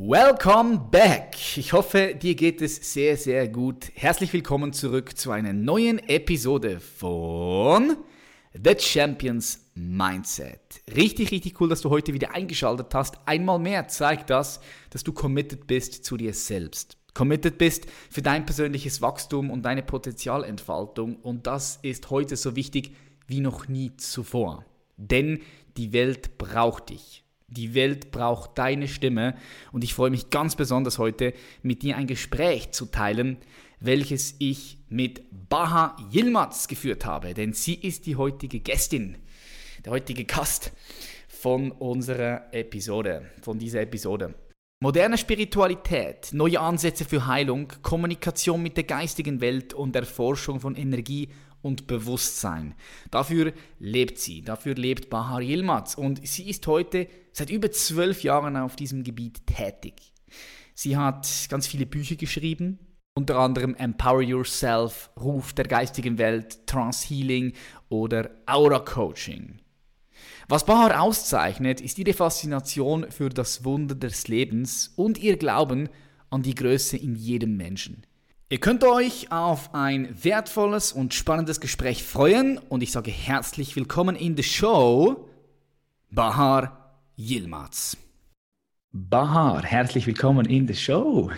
Welcome back! Ich hoffe, dir geht es sehr, sehr gut. Herzlich willkommen zurück zu einer neuen Episode von The Champions Mindset. Richtig, richtig cool, dass du heute wieder eingeschaltet hast. Einmal mehr zeigt das, dass du committed bist zu dir selbst. Committed bist für dein persönliches Wachstum und deine Potenzialentfaltung. Und das ist heute so wichtig wie noch nie zuvor. Denn die Welt braucht dich. Die Welt braucht deine Stimme und ich freue mich ganz besonders heute mit dir ein Gespräch zu teilen, welches ich mit Baha Yilmaz geführt habe, denn sie ist die heutige Gästin, der heutige Gast von unserer Episode, von dieser Episode. Moderne Spiritualität, neue Ansätze für Heilung, Kommunikation mit der geistigen Welt und Erforschung von Energie und Bewusstsein. Dafür lebt sie, dafür lebt Bahar Yilmaz und sie ist heute seit über zwölf Jahren auf diesem Gebiet tätig. Sie hat ganz viele Bücher geschrieben, unter anderem Empower Yourself, Ruf der geistigen Welt, Trance Healing oder Aura Coaching. Was Bahar auszeichnet, ist ihre Faszination für das Wunder des Lebens und ihr Glauben an die Größe in jedem Menschen. Ihr könnt euch auf ein wertvolles und spannendes Gespräch freuen und ich sage herzlich willkommen in the Show, Bahar Yilmaz. Bahar, herzlich willkommen in the Show.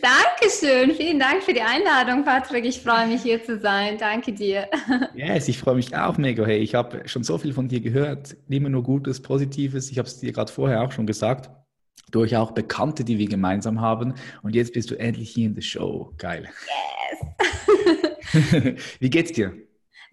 Dankeschön, vielen Dank für die Einladung, Patrick. Ich freue mich hier zu sein. Danke dir. Yes, ich freue mich auch mega. Hey, ich habe schon so viel von dir gehört, immer nur Gutes, Positives. Ich habe es dir gerade vorher auch schon gesagt durch auch Bekannte, die wir gemeinsam haben. Und jetzt bist du endlich hier in der Show. Geil. Yes. Wie geht's dir?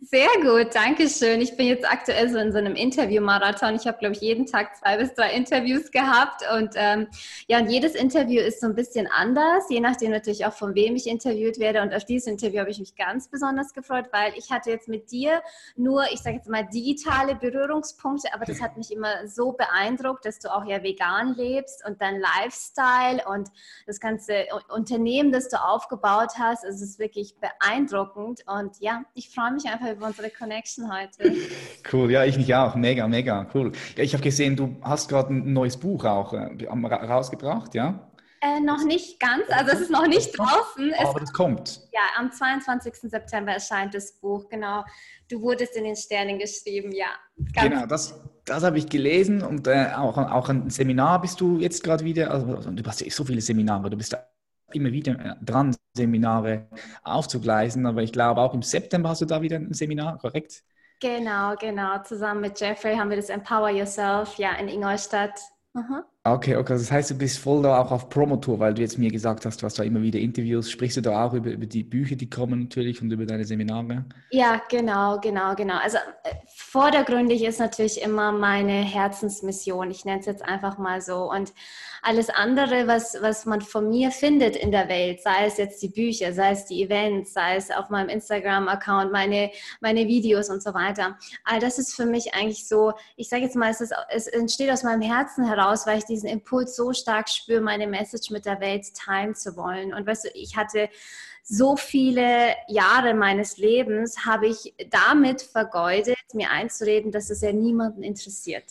Sehr gut, danke schön. Ich bin jetzt aktuell so in so einem Interview-Marathon. Ich habe, glaube ich, jeden Tag zwei bis drei Interviews gehabt. Und ähm, ja, und jedes Interview ist so ein bisschen anders, je nachdem natürlich auch, von wem ich interviewt werde. Und auf dieses Interview habe ich mich ganz besonders gefreut, weil ich hatte jetzt mit dir nur, ich sage jetzt mal, digitale Berührungspunkte, aber das hat mich immer so beeindruckt, dass du auch ja vegan lebst und dein Lifestyle und das ganze Unternehmen, das du aufgebaut hast. Es ist wirklich beeindruckend. Und ja, ich freue mich einfach über unsere Connection heute. Cool, ja, ich mich auch. Mega, mega cool. Ja, ich habe gesehen, du hast gerade ein neues Buch auch äh, rausgebracht, ja? Äh, noch nicht ganz, also es ist noch nicht draußen. Aber es, kommt. Ja, am 22. September erscheint das Buch, genau. Du wurdest in den Sternen geschrieben, ja. genau, das, das habe ich gelesen und äh, auch, auch ein Seminar bist du jetzt gerade wieder, also du hast ja so viele Seminare, du bist immer wieder äh, dran, Seminare aufzugleisen. Aber ich glaube, auch im September hast du da wieder ein Seminar, korrekt? Genau, genau. Zusammen mit Jeffrey haben wir das Empower Yourself ja in Ingolstadt. Aha. Okay, okay. Das heißt, du bist voll da auch auf Promotour, weil du jetzt mir gesagt hast, du hast da immer wieder Interviews. Sprichst du da auch über, über die Bücher, die kommen natürlich und über deine Seminare? Ja, genau, genau, genau. Also äh, vordergründig ist natürlich immer meine Herzensmission. Ich nenne es jetzt einfach mal so. Und alles andere, was, was man von mir findet in der Welt, sei es jetzt die Bücher, sei es die Events, sei es auf meinem Instagram-Account, meine, meine Videos und so weiter, all das ist für mich eigentlich so, ich sage jetzt mal, es, ist, es entsteht aus meinem Herzen heraus, weil ich diesen Impuls so stark spüre, meine Message mit der Welt teilen zu wollen. Und weißt du, ich hatte so viele Jahre meines Lebens habe ich damit vergeudet, mir einzureden, dass es ja niemanden interessiert,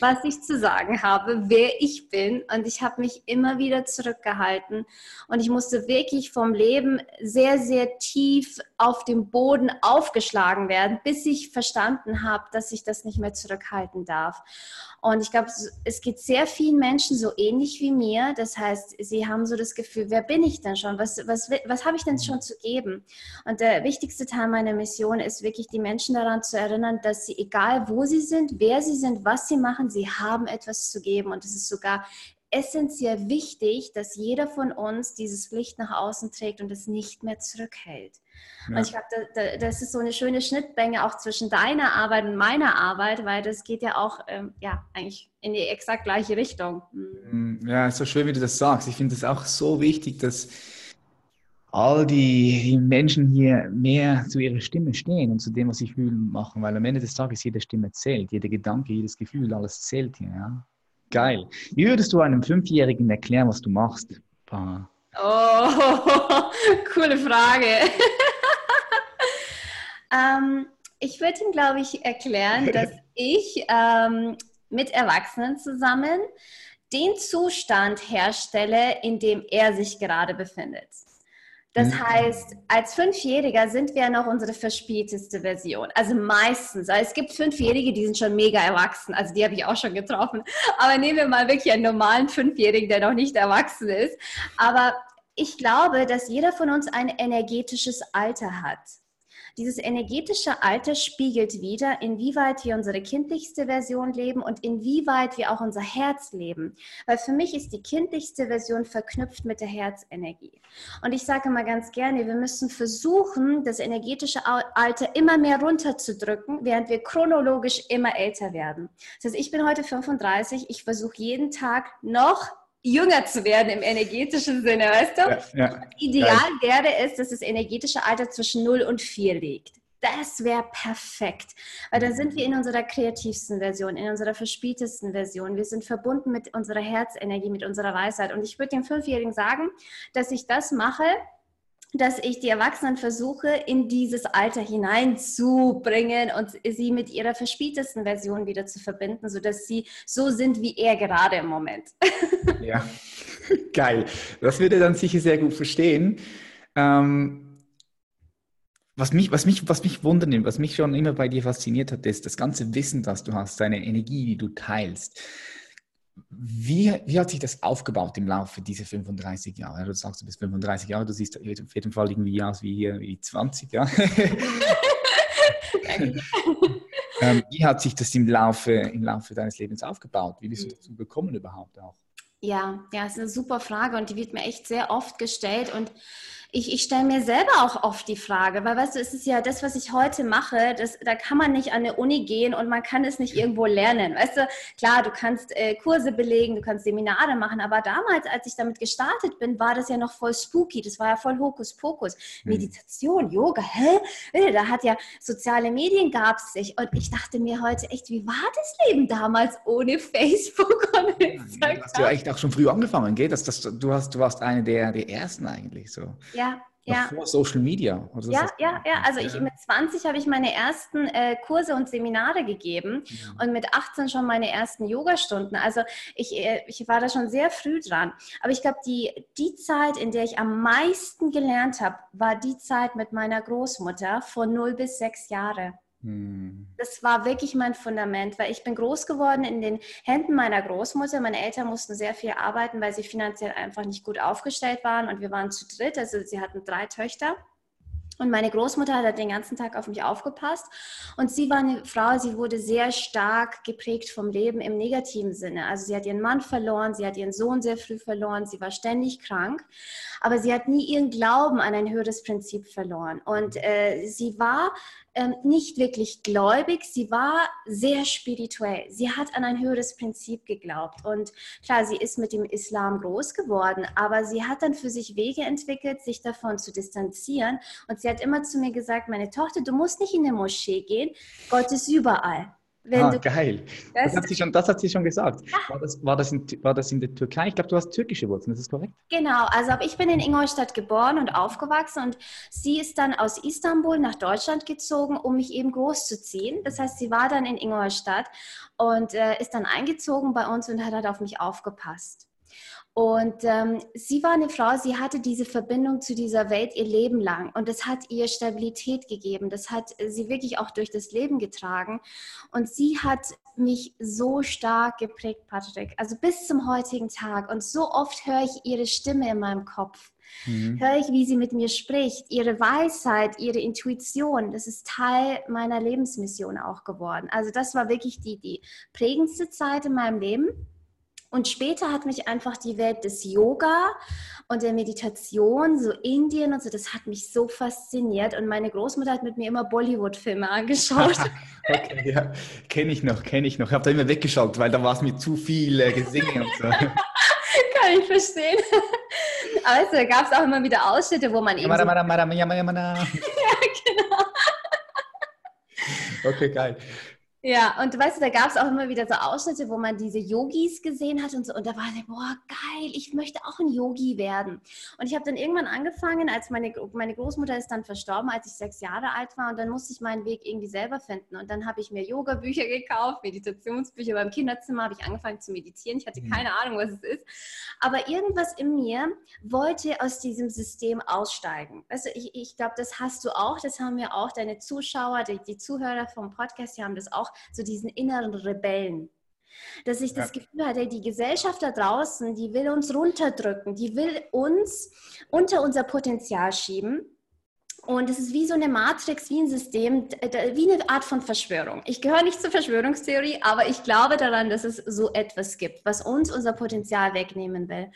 was ich zu sagen habe, wer ich bin. Und ich habe mich immer wieder zurückgehalten. Und ich musste wirklich vom Leben sehr, sehr tief auf dem Boden aufgeschlagen werden, bis ich verstanden habe, dass ich das nicht mehr zurückhalten darf. Und ich glaube, es geht sehr vielen Menschen so ähnlich wie mir. Das heißt, sie haben so das Gefühl, wer bin ich denn schon? Was, was, was habe ich denn schon zu geben? Und der wichtigste Teil meiner Mission ist wirklich, die Menschen daran zu erinnern, dass sie, egal wo sie sind, wer sie sind, was sie machen, sie haben etwas zu geben. Und es ist sogar essentiell wichtig, dass jeder von uns dieses Licht nach außen trägt und es nicht mehr zurückhält. Ja. Und ich glaube, da, das ist so eine schöne Schnittmenge auch zwischen deiner Arbeit und meiner Arbeit, weil das geht ja auch ähm, ja, eigentlich in die exakt gleiche Richtung. Mhm. Ja, ist so schön, wie du das sagst. Ich finde es auch so wichtig, dass all die, Menschen hier mehr zu ihrer Stimme stehen und zu dem, was sie fühlen, machen, weil am Ende des Tages jede Stimme zählt, jeder Gedanke, jedes Gefühl, alles zählt hier. Ja? Geil. Wie würdest du einem Fünfjährigen erklären, was du machst? Oh, coole Frage. ähm, ich würde ihm, glaube ich, erklären, dass ich ähm, mit Erwachsenen zusammen den Zustand herstelle, in dem er sich gerade befindet. Das mhm. heißt, als Fünfjähriger sind wir noch unsere verspielteste Version. Also meistens. Also es gibt Fünfjährige, die sind schon mega erwachsen. Also die habe ich auch schon getroffen. Aber nehmen wir mal wirklich einen normalen Fünfjährigen, der noch nicht erwachsen ist. Aber ich glaube, dass jeder von uns ein energetisches Alter hat. Dieses energetische Alter spiegelt wieder, inwieweit wir unsere kindlichste Version leben und inwieweit wir auch unser Herz leben. Weil für mich ist die kindlichste Version verknüpft mit der Herzenergie. Und ich sage mal ganz gerne, wir müssen versuchen, das energetische Alter immer mehr runterzudrücken, während wir chronologisch immer älter werden. Das heißt, ich bin heute 35, ich versuche jeden Tag noch jünger zu werden im energetischen Sinne, weißt du? Ja, ja. Ideal wäre es, dass das energetische Alter zwischen 0 und 4 liegt. Das wäre perfekt, weil da sind wir in unserer kreativsten Version, in unserer verspieltesten Version. Wir sind verbunden mit unserer Herzenergie, mit unserer Weisheit. Und ich würde dem Fünfjährigen sagen, dass ich das mache, dass ich die Erwachsenen versuche, in dieses Alter hineinzubringen und sie mit ihrer verspieltesten Version wieder zu verbinden, sodass sie so sind wie er gerade im Moment. Ja, geil. Das würde er dann sicher sehr gut verstehen. Ähm, was mich, was, mich, was mich wundert, was mich schon immer bei dir fasziniert hat, ist das ganze Wissen, das du hast, deine Energie, die du teilst. Wie, wie hat sich das aufgebaut im Laufe dieser 35 Jahre? Du sagst, du bist 35 Jahre, du siehst auf jeden Fall irgendwie aus wie hier wie 20, ja? ähm, wie hat sich das im Laufe, im Laufe deines Lebens aufgebaut? Wie bist du dazu gekommen überhaupt auch? Ja, ja, ist eine super Frage und die wird mir echt sehr oft gestellt und ich, ich stelle mir selber auch oft die Frage, weil weißt du, es ist ja das, was ich heute mache, das, da kann man nicht an eine Uni gehen und man kann es nicht irgendwo lernen. Weißt du, klar, du kannst äh, Kurse belegen, du kannst Seminare machen, aber damals, als ich damit gestartet bin, war das ja noch voll spooky, das war ja voll Hokuspokus. Mhm. Meditation, Yoga, hä? Äh, da hat ja soziale Medien gab es sich und ich dachte mir heute echt, wie war das Leben damals ohne Facebook und Instagram? Ja, hast du ja echt auch schon früh angefangen, gell? Das, das, du, hast, du warst eine der, der ersten eigentlich so. Ja, ja, ja. Vor Social Media. ja, ja, ja. Also ich mit 20 habe ich meine ersten äh, Kurse und Seminare gegeben ja. und mit 18 schon meine ersten Yogastunden. Also ich, äh, ich war da schon sehr früh dran. Aber ich glaube, die, die Zeit, in der ich am meisten gelernt habe, war die Zeit mit meiner Großmutter von 0 bis 6 Jahre. Hm. Das war wirklich mein Fundament, weil ich bin groß geworden in den Händen meiner Großmutter. Meine Eltern mussten sehr viel arbeiten, weil sie finanziell einfach nicht gut aufgestellt waren und wir waren zu dritt. Also sie hatten drei Töchter. Und meine Großmutter hat den ganzen Tag auf mich aufgepasst. Und sie war eine Frau, sie wurde sehr stark geprägt vom Leben im negativen Sinne. Also sie hat ihren Mann verloren, sie hat ihren Sohn sehr früh verloren, sie war ständig krank. Aber sie hat nie ihren Glauben an ein höheres Prinzip verloren. Und äh, sie war ähm, nicht wirklich gläubig, sie war sehr spirituell. Sie hat an ein höheres Prinzip geglaubt. Und klar, sie ist mit dem Islam groß geworden, aber sie hat dann für sich Wege entwickelt, sich davon zu distanzieren. Und sie hat immer zu mir gesagt, meine Tochter, du musst nicht in eine Moschee gehen, Gott ist überall. Ah, geil. Das, das, hat sie schon, das hat sie schon gesagt. Ja. War, das, war, das in, war das in der Türkei? Ich glaube, du hast türkische Wurzeln, ist das korrekt? Genau, also ich bin in Ingolstadt geboren und aufgewachsen und sie ist dann aus Istanbul nach Deutschland gezogen, um mich eben großzuziehen. Das heißt, sie war dann in Ingolstadt und äh, ist dann eingezogen bei uns und hat halt auf mich aufgepasst. Und ähm, sie war eine Frau, sie hatte diese Verbindung zu dieser Welt ihr Leben lang. Und das hat ihr Stabilität gegeben. Das hat sie wirklich auch durch das Leben getragen. Und sie hat mich so stark geprägt, Patrick. Also bis zum heutigen Tag. Und so oft höre ich ihre Stimme in meinem Kopf. Mhm. Höre ich, wie sie mit mir spricht. Ihre Weisheit, ihre Intuition, das ist Teil meiner Lebensmission auch geworden. Also das war wirklich die, die prägendste Zeit in meinem Leben. Und später hat mich einfach die Welt des Yoga und der Meditation, so Indien und so, das hat mich so fasziniert. Und meine Großmutter hat mit mir immer Bollywood-Filme angeschaut. okay, ja, kenne ich noch, kenne ich noch. Ich habe da immer weggeschaut, weil da war es mir zu viel äh, Gesinge und so. Kann ich verstehen. da gab es auch immer wieder Ausschnitte, wo man eben. Yamada, so yamada, yamada, yamada. ja, genau. Okay, geil. Ja, und weißt du, da gab es auch immer wieder so Ausschnitte, wo man diese Yogis gesehen hat und so. Und da war ich, boah, geil, ich möchte auch ein Yogi werden. Und ich habe dann irgendwann angefangen, als meine, meine Großmutter ist dann verstorben, als ich sechs Jahre alt war. Und dann musste ich meinen Weg irgendwie selber finden. Und dann habe ich mir Yoga-Bücher gekauft, Meditationsbücher. Beim Kinderzimmer habe ich angefangen zu meditieren. Ich hatte mhm. keine Ahnung, was es ist. Aber irgendwas in mir wollte aus diesem System aussteigen. Weißt du, ich, ich glaube, das hast du auch. Das haben wir auch. Deine Zuschauer, die, die Zuhörer vom Podcast, die haben das auch so diesen inneren Rebellen. Dass ich das ja. Gefühl hatte, die Gesellschaft da draußen, die will uns runterdrücken, die will uns unter unser Potenzial schieben. Und es ist wie so eine Matrix, wie ein System, wie eine Art von Verschwörung. Ich gehöre nicht zur Verschwörungstheorie, aber ich glaube daran, dass es so etwas gibt, was uns unser Potenzial wegnehmen will.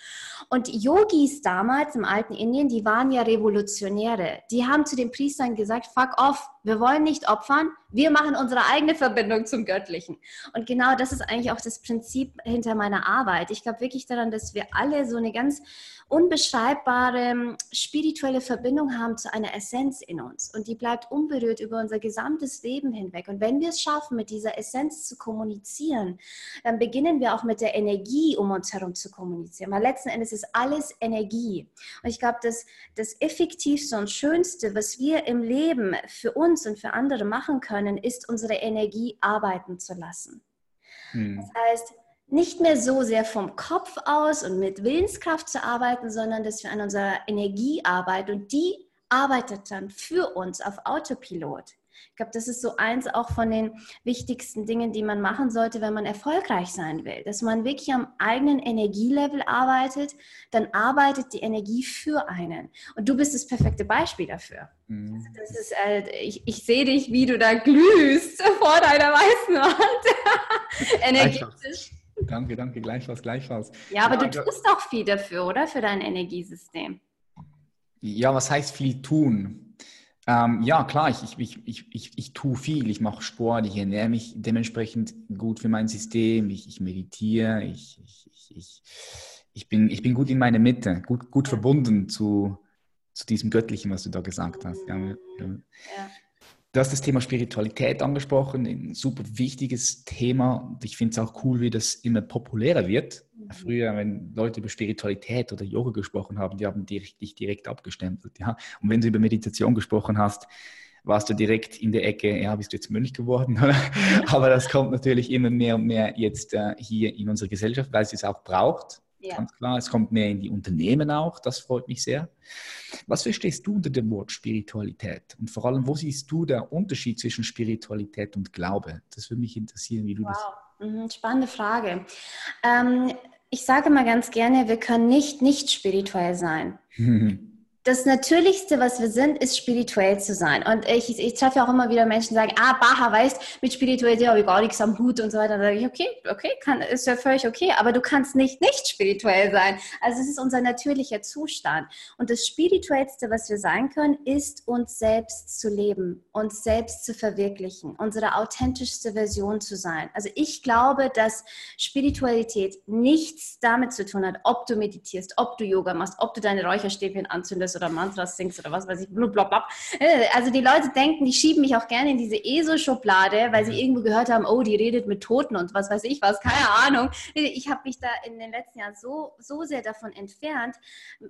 Und Yogis damals im alten Indien, die waren ja Revolutionäre. Die haben zu den Priestern gesagt, fuck off, wir wollen nicht opfern, wir machen unsere eigene Verbindung zum Göttlichen. Und genau das ist eigentlich auch das Prinzip hinter meiner Arbeit. Ich glaube wirklich daran, dass wir alle so eine ganz unbeschreibbare spirituelle Verbindung haben zu einer Essenz in uns. Und die bleibt unberührt über unser gesamtes Leben hinweg. Und wenn wir es schaffen, mit dieser Essenz zu kommunizieren, dann beginnen wir auch mit der Energie um uns herum zu kommunizieren. Weil letzten Endes ist alles Energie. Und ich glaube, dass das Effektivste und Schönste, was wir im Leben für uns und für andere machen können, können, ist unsere Energie arbeiten zu lassen. Hm. Das heißt, nicht mehr so sehr vom Kopf aus und mit Willenskraft zu arbeiten, sondern dass wir an unserer Energie arbeiten und die arbeitet dann für uns auf Autopilot. Ich glaube, das ist so eins auch von den wichtigsten Dingen, die man machen sollte, wenn man erfolgreich sein will. Dass man wirklich am eigenen Energielevel arbeitet, dann arbeitet die Energie für einen. Und du bist das perfekte Beispiel dafür. Mhm. Also das ist, äh, ich, ich sehe dich, wie du da glühst vor deiner weißen Wand. Energetisch. Danke, danke, gleichfalls, gleichfalls. Ja, aber ja, du tust auch viel dafür, oder? Für dein Energiesystem. Ja, was heißt viel tun? Ähm, ja, klar, ich, ich, ich, ich, ich tue viel. Ich mache Sport, ich ernähre mich dementsprechend gut für mein System, ich, ich meditiere, ich, ich, ich, ich, bin, ich bin gut in meiner Mitte, gut, gut verbunden zu, zu diesem Göttlichen, was du da gesagt hast. Ja, ja. Du hast das Thema Spiritualität angesprochen, ein super wichtiges Thema. Und ich finde es auch cool, wie das immer populärer wird. Mhm. Früher, wenn Leute über Spiritualität oder Yoga gesprochen haben, die haben dich direkt abgestempelt. Ja? Und wenn du über Meditation gesprochen hast, warst du direkt in der Ecke, ja, bist du jetzt Mönch geworden? Aber das kommt natürlich immer mehr und mehr jetzt äh, hier in unserer Gesellschaft, weil es es auch braucht. Ja. Ganz klar, es kommt mehr in die Unternehmen auch, das freut mich sehr. Was verstehst du unter dem Wort Spiritualität? Und vor allem, wo siehst du den Unterschied zwischen Spiritualität und Glaube? Das würde mich interessieren, wie du wow. das. Mhm, spannende Frage. Ähm, ich sage mal ganz gerne, wir können nicht nicht spirituell sein. das Natürlichste, was wir sind, ist spirituell zu sein. Und ich, ich treffe auch immer wieder Menschen, die sagen, ah, Baha, weißt, mit Spiritualität habe ich gar nichts am Hut und so weiter. Da sage ich, okay, okay, kann, ist ja völlig okay, aber du kannst nicht nicht spirituell sein. Also es ist unser natürlicher Zustand. Und das Spirituellste, was wir sein können, ist uns selbst zu leben, uns selbst zu verwirklichen, unsere authentischste Version zu sein. Also ich glaube, dass Spiritualität nichts damit zu tun hat, ob du meditierst, ob du Yoga machst, ob du deine Räucherstäbchen anzündest oder Mantras singst oder was weiß ich, blablabla. Äh, also die Leute denken, die schieben mich auch gerne in diese ESO-Schublade, weil sie mhm. irgendwo gehört haben, oh, die redet mit Toten und was weiß ich was, keine Ahnung. Ich habe mich da in den letzten Jahren so, so sehr davon entfernt,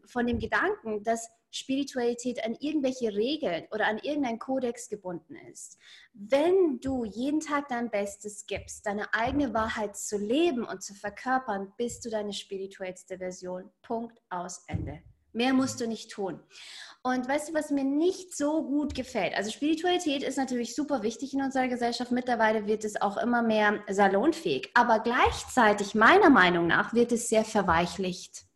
von dem Gedanken, dass Spiritualität an irgendwelche Regeln oder an irgendeinen Kodex gebunden ist. Wenn du jeden Tag dein Bestes gibst, deine eigene Wahrheit zu leben und zu verkörpern, bist du deine spirituellste Version. Punkt aus Ende. Mehr musst du nicht tun. Und weißt du, was mir nicht so gut gefällt? Also Spiritualität ist natürlich super wichtig in unserer Gesellschaft. Mittlerweile wird es auch immer mehr salonfähig. Aber gleichzeitig, meiner Meinung nach, wird es sehr verweichlicht.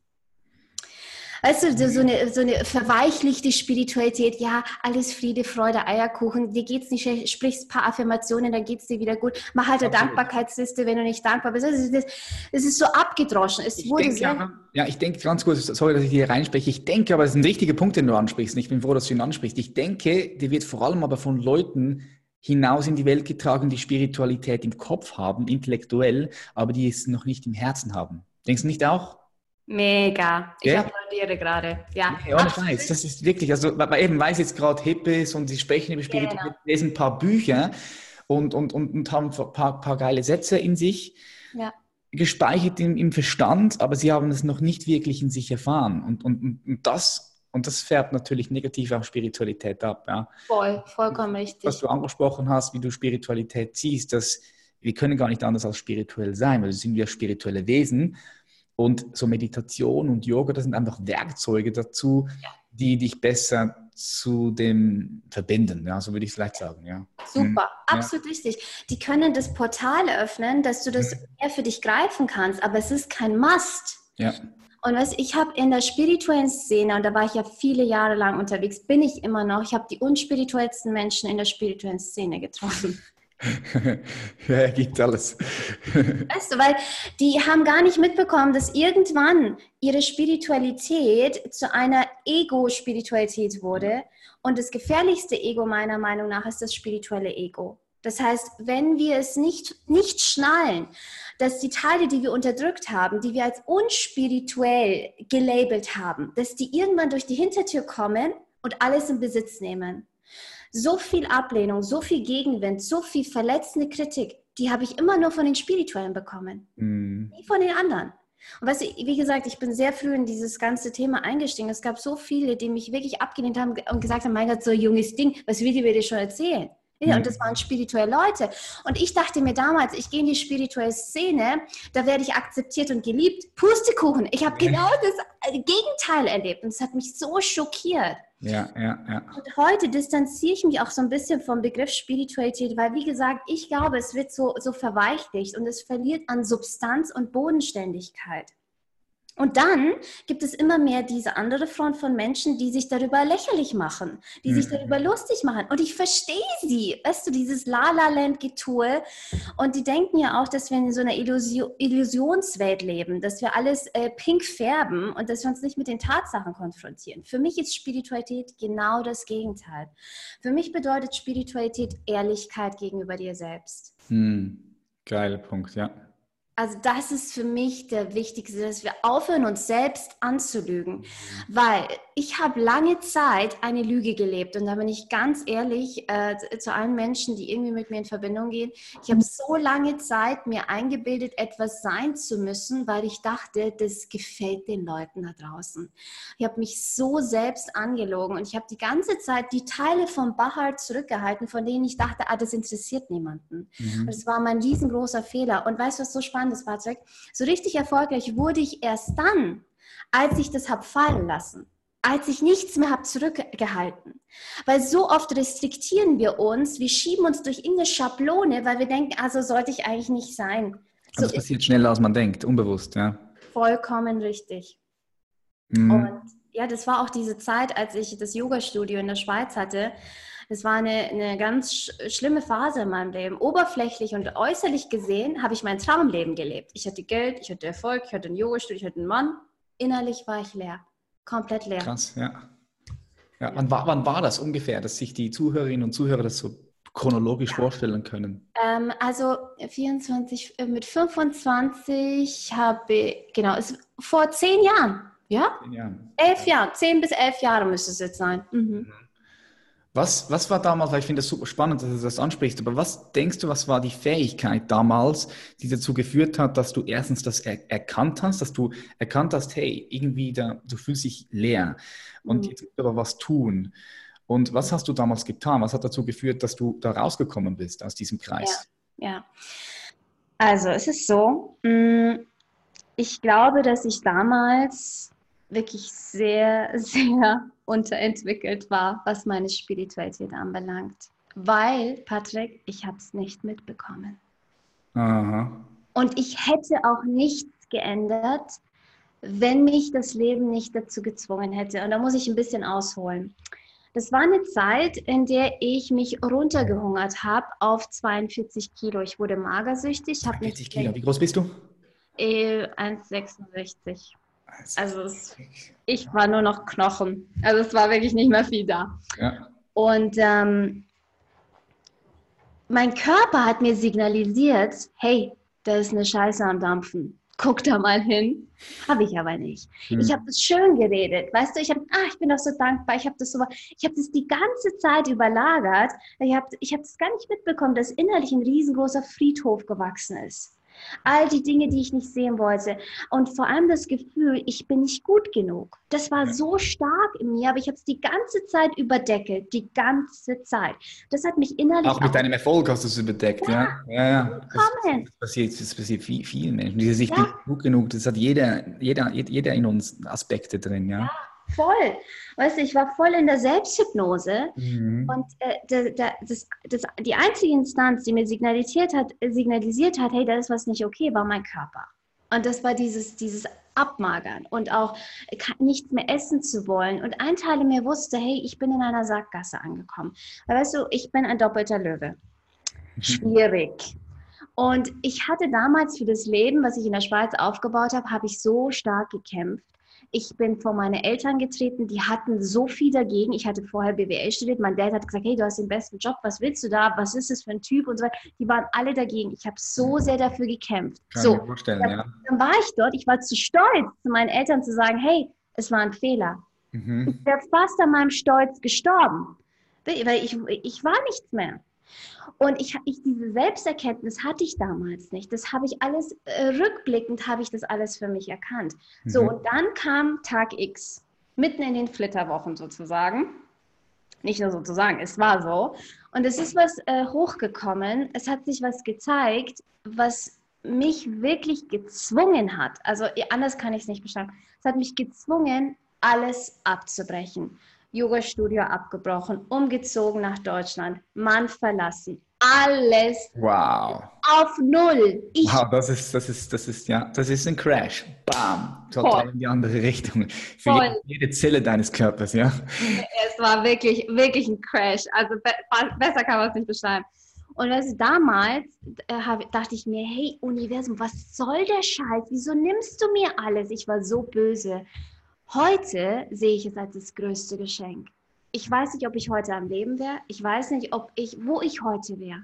Weißt du, so eine, so eine verweichlichte Spiritualität, ja, alles Friede, Freude, Eierkuchen, dir geht's nicht, sprichst ein paar Affirmationen, dann geht's dir wieder gut. Mach halt eine. Dankbarkeitsliste, wenn du nicht dankbar bist. Es ist, es ist so abgedroschen. Es wurde denke, sehr ja, ich denke ganz kurz, sorry, dass ich hier reinspreche. Ich denke aber, es ist ein wichtiger Punkt, den du ansprichst. Ich bin froh, dass du ihn ansprichst. Ich denke, der wird vor allem aber von Leuten hinaus in die Welt getragen, die Spiritualität im Kopf haben, intellektuell, aber die es noch nicht im Herzen haben. Denkst du nicht auch? Mega. Ich ja? applaudiere gerade. Ja, nee, ohne Scheiß. Das ist wirklich, also weil eben weiß jetzt gerade hip ist und sie sprechen über Spiritualität, genau. lesen ein paar Bücher und, und, und, und haben ein paar, paar geile Sätze in sich. Ja. Gespeichert im, im Verstand, aber sie haben es noch nicht wirklich in sich erfahren. Und, und, und das und das färbt natürlich negativ auf Spiritualität ab. Ja. Voll, vollkommen richtig. Was du angesprochen hast, wie du Spiritualität siehst, dass wir können gar nicht anders als spirituell sein, weil wir sind ja spirituelle Wesen. Und so Meditation und Yoga, das sind einfach Werkzeuge dazu, ja. die dich besser zu dem verbinden, ja, so würde ich vielleicht sagen, ja. Super, mhm. absolut ja. richtig. Die können das Portal öffnen, dass du das mehr für dich greifen kannst, aber es ist kein Must. Ja. Und was ich habe in der spirituellen Szene, und da war ich ja viele Jahre lang unterwegs, bin ich immer noch, ich habe die unspirituellsten Menschen in der spirituellen Szene getroffen. Ja, gibt alles. weißt du, weil die haben gar nicht mitbekommen, dass irgendwann ihre Spiritualität zu einer Ego-Spiritualität wurde. Und das gefährlichste Ego meiner Meinung nach ist das spirituelle Ego. Das heißt, wenn wir es nicht, nicht schnallen, dass die Teile, die wir unterdrückt haben, die wir als unspirituell gelabelt haben, dass die irgendwann durch die Hintertür kommen und alles in Besitz nehmen. So viel Ablehnung, so viel Gegenwind, so viel verletzende Kritik, die habe ich immer nur von den Spirituellen bekommen, mm. nie von den anderen. Und weißt du, wie gesagt, ich bin sehr früh in dieses ganze Thema eingestiegen. Es gab so viele, die mich wirklich abgelehnt haben und gesagt haben, mein Gott, so ein junges Ding, was will die mir dir schon erzählen? Ja, und das waren spirituelle Leute. Und ich dachte mir damals, ich gehe in die spirituelle Szene, da werde ich akzeptiert und geliebt. Pustekuchen. Ich habe genau das Gegenteil erlebt und es hat mich so schockiert. Ja, ja, ja. Und heute distanziere ich mich auch so ein bisschen vom Begriff Spiritualität, weil, wie gesagt, ich glaube, es wird so, so verweichlicht und es verliert an Substanz und Bodenständigkeit. Und dann gibt es immer mehr diese andere Front von Menschen, die sich darüber lächerlich machen, die mhm. sich darüber lustig machen. Und ich verstehe sie, weißt du, dieses La-La-Land-Getue. Und die denken ja auch, dass wir in so einer Illusion, Illusionswelt leben, dass wir alles äh, pink färben und dass wir uns nicht mit den Tatsachen konfrontieren. Für mich ist Spiritualität genau das Gegenteil. Für mich bedeutet Spiritualität Ehrlichkeit gegenüber dir selbst. Hm. Geiler Punkt, ja. Also das ist für mich der wichtigste, dass wir aufhören, uns selbst anzulügen. Weil ich habe lange Zeit eine Lüge gelebt und da bin ich ganz ehrlich äh, zu allen Menschen, die irgendwie mit mir in Verbindung gehen. Ich habe so lange Zeit mir eingebildet, etwas sein zu müssen, weil ich dachte, das gefällt den Leuten da draußen. Ich habe mich so selbst angelogen und ich habe die ganze Zeit die Teile von Bahar zurückgehalten, von denen ich dachte, ah, das interessiert niemanden. Mhm. Und das war mein riesengroßer Fehler. Und weißt du, was so spannend ist, Patrick? So richtig erfolgreich wurde ich erst dann, als ich das habe fallen lassen als ich nichts mehr habe zurückgehalten. Weil so oft restriktieren wir uns, wir schieben uns durch irgendeine Schablone, weil wir denken, also sollte ich eigentlich nicht sein. So das passiert schneller, als man denkt, unbewusst, ja. Vollkommen richtig. Mhm. Und ja, das war auch diese Zeit, als ich das Yoga-Studio in der Schweiz hatte. Das war eine, eine ganz sch schlimme Phase in meinem Leben. Oberflächlich und äußerlich gesehen habe ich mein Traumleben gelebt. Ich hatte Geld, ich hatte Erfolg, ich hatte ein Yoga-Studio, ich hatte einen Mann. Innerlich war ich leer komplett leer. Krass, ja. ja wann, war, wann war das ungefähr, dass sich die Zuhörerinnen und Zuhörer das so chronologisch ja. vorstellen können? Ähm, also 24, äh, mit 25 habe ich, genau, es, vor zehn Jahren, ja? Zehn Jahren. Elf Jahre, zehn bis elf Jahre müsste es jetzt sein. Mhm. Was, was war damals, weil ich finde es super spannend, dass du das ansprichst, aber was denkst du, was war die Fähigkeit damals, die dazu geführt hat, dass du erstens das er erkannt hast, dass du erkannt hast, hey, irgendwie da, du fühlst dich leer und mhm. jetzt aber was tun. Und was hast du damals getan? Was hat dazu geführt, dass du da rausgekommen bist aus diesem Kreis? Ja, ja. also es ist so, mm, ich glaube, dass ich damals wirklich sehr, sehr unterentwickelt war, was meine Spiritualität anbelangt. Weil, Patrick, ich habe es nicht mitbekommen. Aha. Und ich hätte auch nichts geändert, wenn mich das Leben nicht dazu gezwungen hätte. Und da muss ich ein bisschen ausholen. Das war eine Zeit, in der ich mich runtergehungert habe auf 42 Kilo. Ich wurde magersüchtig. 42 Kilo. Wie groß bist du? 1,66. Äh, also es, ich war nur noch Knochen. Also es war wirklich nicht mehr viel da. Ja. Und ähm, mein Körper hat mir signalisiert, hey, da ist eine Scheiße am Dampfen. guck da mal hin. Habe ich aber nicht. Hm. Ich habe das schön geredet. Weißt du, ich habe, ah, ich bin doch so dankbar. Ich habe das so, ich habe das die ganze Zeit überlagert. Ich habe ich hab das gar nicht mitbekommen, dass innerlich ein riesengroßer Friedhof gewachsen ist. All die Dinge, die ich nicht sehen wollte. Und vor allem das Gefühl, ich bin nicht gut genug. Das war so stark in mir, aber ich habe es die ganze Zeit überdeckelt. Die ganze Zeit. Das hat mich innerlich. Auch mit auch deinem Erfolg hast du es überdeckt, ja? Ja, ja. ja. Das, das, passiert, das passiert vielen Menschen. Dieses Ich ja. bin gut genug, das hat jeder, jeder, jeder in uns Aspekte drin, ja. ja voll. Weißt du, ich war voll in der Selbsthypnose mhm. und äh, das, das, die einzige Instanz, die mir signalisiert hat, signalisiert hat, hey, da ist was nicht okay, war mein Körper. Und das war dieses, dieses Abmagern und auch nichts mehr essen zu wollen. Und ein Teil in mir wusste, hey, ich bin in einer Sackgasse angekommen. Weil, weißt du, ich bin ein doppelter Löwe. Schwierig. Und ich hatte damals für das Leben, was ich in der Schweiz aufgebaut habe, habe ich so stark gekämpft. Ich bin vor meine Eltern getreten, die hatten so viel dagegen. Ich hatte vorher BWL studiert. Mein Dad hat gesagt, hey, du hast den besten Job, was willst du da? Was ist das für ein Typ? Und so weiter. Die waren alle dagegen. Ich habe so sehr dafür gekämpft. Kann so, vorstellen, dann, ja. dann war ich dort. Ich war zu stolz, zu meinen Eltern zu sagen, hey, es war ein Fehler. Mhm. Ich wäre fast an meinem Stolz gestorben. Weil ich, ich war nichts mehr. Und ich, ich, diese Selbsterkenntnis hatte ich damals nicht. Das habe ich alles, äh, rückblickend habe ich das alles für mich erkannt. Mhm. So, und dann kam Tag X, mitten in den Flitterwochen sozusagen. Nicht nur sozusagen, es war so. Und es ist was äh, hochgekommen, es hat sich was gezeigt, was mich wirklich gezwungen hat. Also anders kann ich es nicht beschreiben. Es hat mich gezwungen, alles abzubrechen. Yoga-Studio abgebrochen, umgezogen nach Deutschland, Mann verlassen, alles wow. auf Null. Ich wow, das ist, das ist, das ist, ja, das ist ein Crash. Bam, total in die andere Richtung. Für Voll. jede Zelle deines Körpers, ja. Es war wirklich, wirklich ein Crash. Also be besser kann man es nicht beschreiben. Und weißt damals äh, dachte ich mir, hey Universum, was soll der Scheiß? Wieso nimmst du mir alles? Ich war so böse. Heute sehe ich es als das größte Geschenk. Ich weiß nicht, ob ich heute am Leben wäre. Ich weiß nicht, ob ich, wo ich heute wäre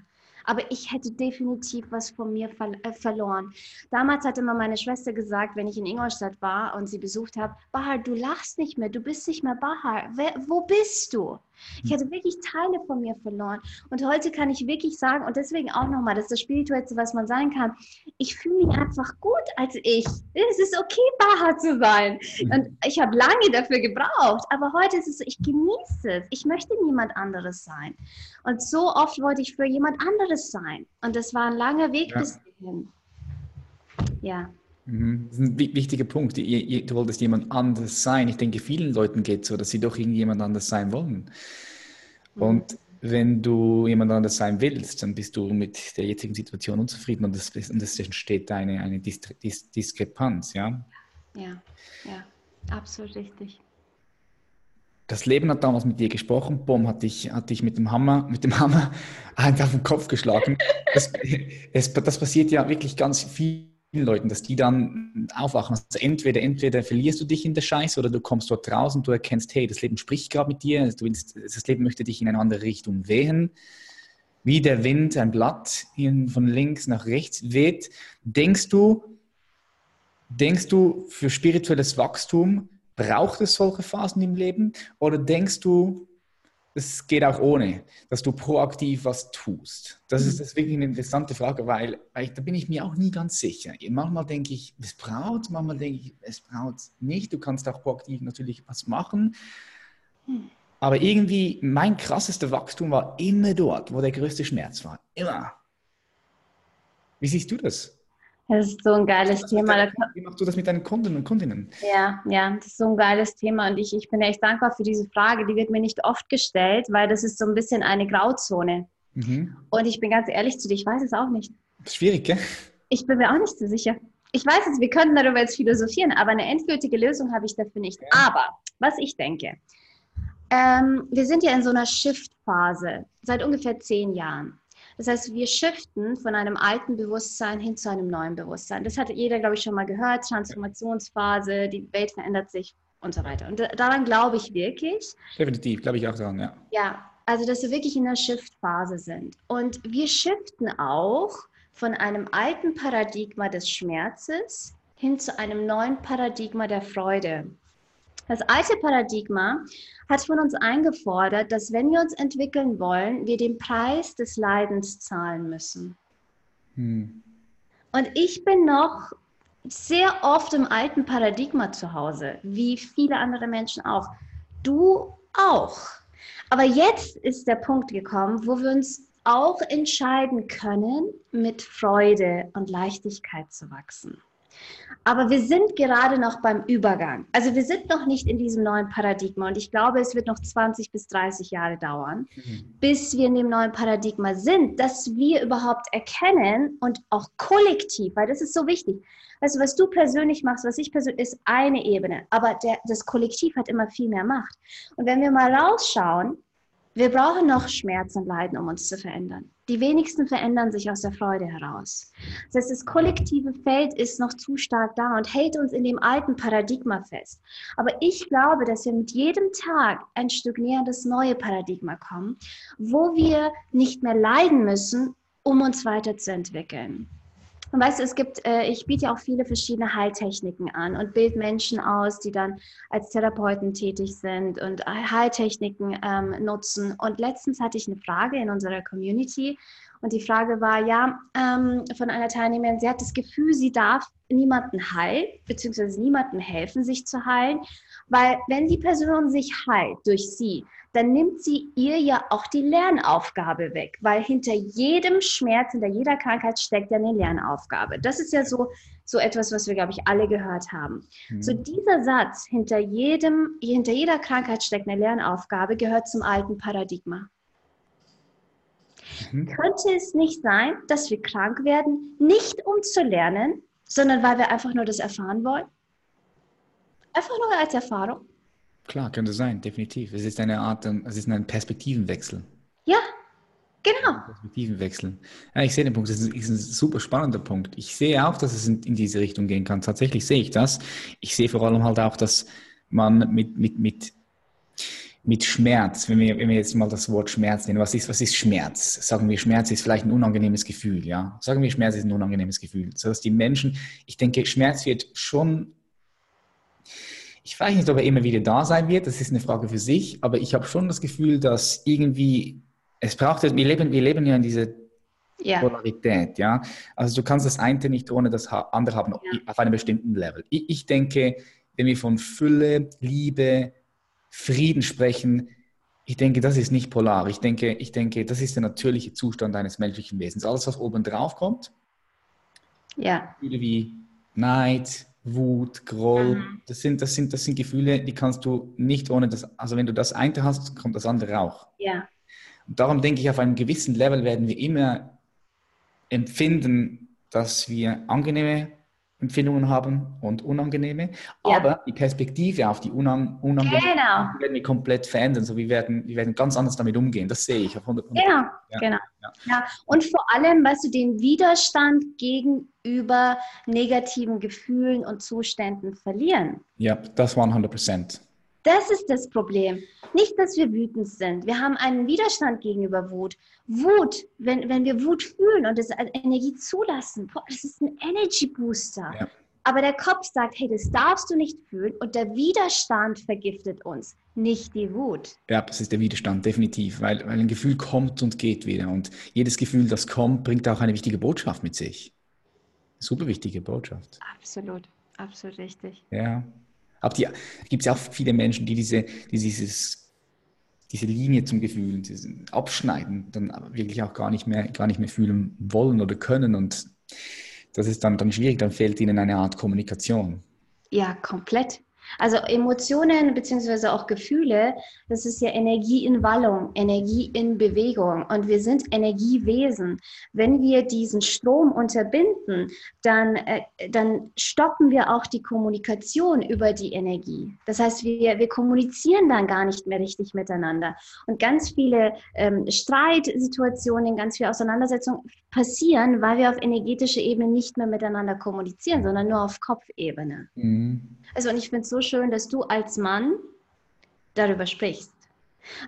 aber ich hätte definitiv was von mir ver äh, verloren. Damals hat immer meine Schwester gesagt, wenn ich in Ingolstadt war und sie besucht habe, Bahar, du lachst nicht mehr, du bist nicht mehr Bahar. Wer, wo bist du? Ich hatte wirklich Teile von mir verloren. Und heute kann ich wirklich sagen, und deswegen auch nochmal, das ist das Spirituellste, was man sein kann, ich fühle mich einfach gut als ich. Es ist okay, Bahar zu sein. Mhm. Und ich habe lange dafür gebraucht, aber heute ist es so, ich genieße es. Ich möchte niemand anderes sein. Und so oft wollte ich für jemand anderes sein. Und das war ein langer Weg ja. bis dahin. Ja. Mhm. Das ist ein wichtiger Punkt. Du wolltest jemand anderes sein. Ich denke, vielen Leuten geht es so, dass sie doch irgendjemand anders sein wollen. Mhm. Und wenn du jemand anders sein willst, dann bist du mit der jetzigen Situation unzufrieden und es entsteht eine, eine Dis Dis Diskrepanz, ja? Ja, ja, absolut richtig das Leben hat damals mit dir gesprochen, Boom, hat dich, hat dich mit dem Hammer, mit dem Hammer einfach auf den Kopf geschlagen. Das, es, das passiert ja wirklich ganz vielen Leuten, dass die dann aufwachen. Also entweder, entweder verlierst du dich in der Scheiße oder du kommst dort raus und du erkennst, hey, das Leben spricht gerade mit dir, du willst, das Leben möchte dich in eine andere Richtung wehen. Wie der Wind ein Blatt von links nach rechts weht. Denkst du, denkst du für spirituelles Wachstum, Braucht es solche Phasen im Leben oder denkst du, es geht auch ohne, dass du proaktiv was tust? Das ist, das ist wirklich eine interessante Frage, weil, weil da bin ich mir auch nie ganz sicher. Manchmal denke ich, es braucht, manchmal denke ich, es braucht nicht. Du kannst auch proaktiv natürlich was machen. Aber irgendwie, mein krassester Wachstum war immer dort, wo der größte Schmerz war. Immer. Wie siehst du das? Das ist so ein geiles Thema. Deine, wie machst du das mit deinen Kunden und Kundinnen? Ja, ja, das ist so ein geiles Thema und ich, ich bin echt dankbar für diese Frage. Die wird mir nicht oft gestellt, weil das ist so ein bisschen eine Grauzone. Mhm. Und ich bin ganz ehrlich zu dir, ich weiß es auch nicht. Das schwierig, gell? Ich bin mir auch nicht so sicher. Ich weiß es, wir könnten darüber jetzt philosophieren, aber eine endgültige Lösung habe ich dafür nicht. Ja. Aber was ich denke, ähm, wir sind ja in so einer Shift-Phase seit ungefähr zehn Jahren. Das heißt, wir shiften von einem alten Bewusstsein hin zu einem neuen Bewusstsein. Das hat jeder, glaube ich, schon mal gehört. Transformationsphase, die Welt verändert sich und so weiter. Und daran glaube ich wirklich. Definitiv, glaube ich auch daran, ja. Ja, also dass wir wirklich in der Shift-Phase sind. Und wir shiften auch von einem alten Paradigma des Schmerzes hin zu einem neuen Paradigma der Freude. Das alte Paradigma hat von uns eingefordert, dass wenn wir uns entwickeln wollen, wir den Preis des Leidens zahlen müssen. Hm. Und ich bin noch sehr oft im alten Paradigma zu Hause, wie viele andere Menschen auch. Du auch. Aber jetzt ist der Punkt gekommen, wo wir uns auch entscheiden können, mit Freude und Leichtigkeit zu wachsen. Aber wir sind gerade noch beim Übergang. Also wir sind noch nicht in diesem neuen Paradigma und ich glaube, es wird noch 20 bis 30 Jahre dauern, mhm. bis wir in dem neuen Paradigma sind, dass wir überhaupt erkennen und auch kollektiv, weil das ist so wichtig. Also was du persönlich machst, was ich persönlich, ist eine Ebene, aber der, das Kollektiv hat immer viel mehr Macht. Und wenn wir mal rausschauen, wir brauchen noch Schmerz und Leiden, um uns zu verändern. Die wenigsten verändern sich aus der Freude heraus. Das heißt, das kollektive Feld ist noch zu stark da und hält uns in dem alten Paradigma fest. Aber ich glaube, dass wir mit jedem Tag ein Stück näher an das neue Paradigma kommen, wo wir nicht mehr leiden müssen, um uns weiterzuentwickeln. Und weißt du, es gibt, äh, ich biete ja auch viele verschiedene Heiltechniken an und bilde Menschen aus, die dann als Therapeuten tätig sind und Heiltechniken ähm, nutzen. Und letztens hatte ich eine Frage in unserer Community und die Frage war ja ähm, von einer Teilnehmerin, sie hat das Gefühl, sie darf niemanden heilen, beziehungsweise niemandem helfen, sich zu heilen, weil wenn die Person sich heilt durch sie, dann nimmt sie ihr ja auch die Lernaufgabe weg, weil hinter jedem Schmerz, hinter jeder Krankheit steckt ja eine Lernaufgabe. Das ist ja so, so etwas, was wir, glaube ich, alle gehört haben. Mhm. So dieser Satz, hinter, jedem, hinter jeder Krankheit steckt eine Lernaufgabe, gehört zum alten Paradigma. Mhm. Könnte es nicht sein, dass wir krank werden, nicht um zu lernen, sondern weil wir einfach nur das erfahren wollen? Einfach nur als Erfahrung? Klar, könnte sein, definitiv. Es ist eine Art, es ist ein Perspektivenwechsel. Ja, genau. Perspektivenwechsel. Ja, ich sehe den Punkt. Das ist, ist, ein super spannender Punkt. Ich sehe auch, dass es in, in, diese Richtung gehen kann. Tatsächlich sehe ich das. Ich sehe vor allem halt auch, dass man mit, mit, mit, mit Schmerz, wenn wir, wenn wir jetzt mal das Wort Schmerz nehmen, was ist, was ist Schmerz? Sagen wir, Schmerz ist vielleicht ein unangenehmes Gefühl, ja? Sagen wir, Schmerz ist ein unangenehmes Gefühl. So dass die Menschen, ich denke, Schmerz wird schon ich weiß nicht, ob er immer wieder da sein wird, das ist eine Frage für sich, aber ich habe schon das Gefühl, dass irgendwie, es braucht, wir leben, wir leben ja in dieser ja. Polarität, ja. Also du kannst das eine nicht ohne das andere haben, ja. auf einem bestimmten Level. Ich, ich denke, wenn wir von Fülle, Liebe, Frieden sprechen, ich denke, das ist nicht polar. Ich denke, ich denke, das ist der natürliche Zustand eines menschlichen Wesens. Alles, was oben drauf kommt, ja. Gefühle wie Neid, Wut, Groll, mhm. das, sind, das, sind, das sind Gefühle, die kannst du nicht ohne das, also wenn du das eine hast, kommt das andere auch. Ja. Und darum denke ich, auf einem gewissen Level werden wir immer empfinden, dass wir angenehme Empfindungen haben und unangenehme. Ja. Aber die Perspektive auf die unang unangenehmen genau. werden wir komplett verändern. So, wir, werden, wir werden ganz anders damit umgehen. Das sehe ich auf 100 Genau, ja. genau. Ja. ja. Und vor allem, weißt du, den Widerstand gegenüber negativen Gefühlen und Zuständen verlieren. Ja, das war 100 Prozent. Das ist das Problem. Nicht, dass wir wütend sind. Wir haben einen Widerstand gegenüber Wut. Wut, wenn, wenn wir Wut fühlen und das als Energie zulassen, das ist ein Energy Booster. Ja. Aber der Kopf sagt, hey, das darfst du nicht fühlen und der Widerstand vergiftet uns, nicht die Wut. Ja, das ist der Widerstand, definitiv, weil, weil ein Gefühl kommt und geht wieder und jedes Gefühl, das kommt, bringt auch eine wichtige Botschaft mit sich. Super wichtige Botschaft. Absolut, absolut richtig. Ja, aber die gibt es ja auch viele Menschen, die diese, die dieses, diese Linie zum Gefühl abschneiden, dann wirklich auch gar nicht mehr, gar nicht mehr fühlen wollen oder können. Und das ist dann, dann schwierig, dann fehlt ihnen eine Art Kommunikation. Ja, komplett. Also Emotionen beziehungsweise auch Gefühle, das ist ja Energie in Wallung, Energie in Bewegung und wir sind Energiewesen. Wenn wir diesen Strom unterbinden, dann, äh, dann stoppen wir auch die Kommunikation über die Energie. Das heißt, wir, wir kommunizieren dann gar nicht mehr richtig miteinander. Und ganz viele ähm, Streitsituationen, ganz viele Auseinandersetzungen passieren, weil wir auf energetischer Ebene nicht mehr miteinander kommunizieren, sondern nur auf Kopfebene. Mhm. Also und ich finde es so schön, dass du als Mann darüber sprichst.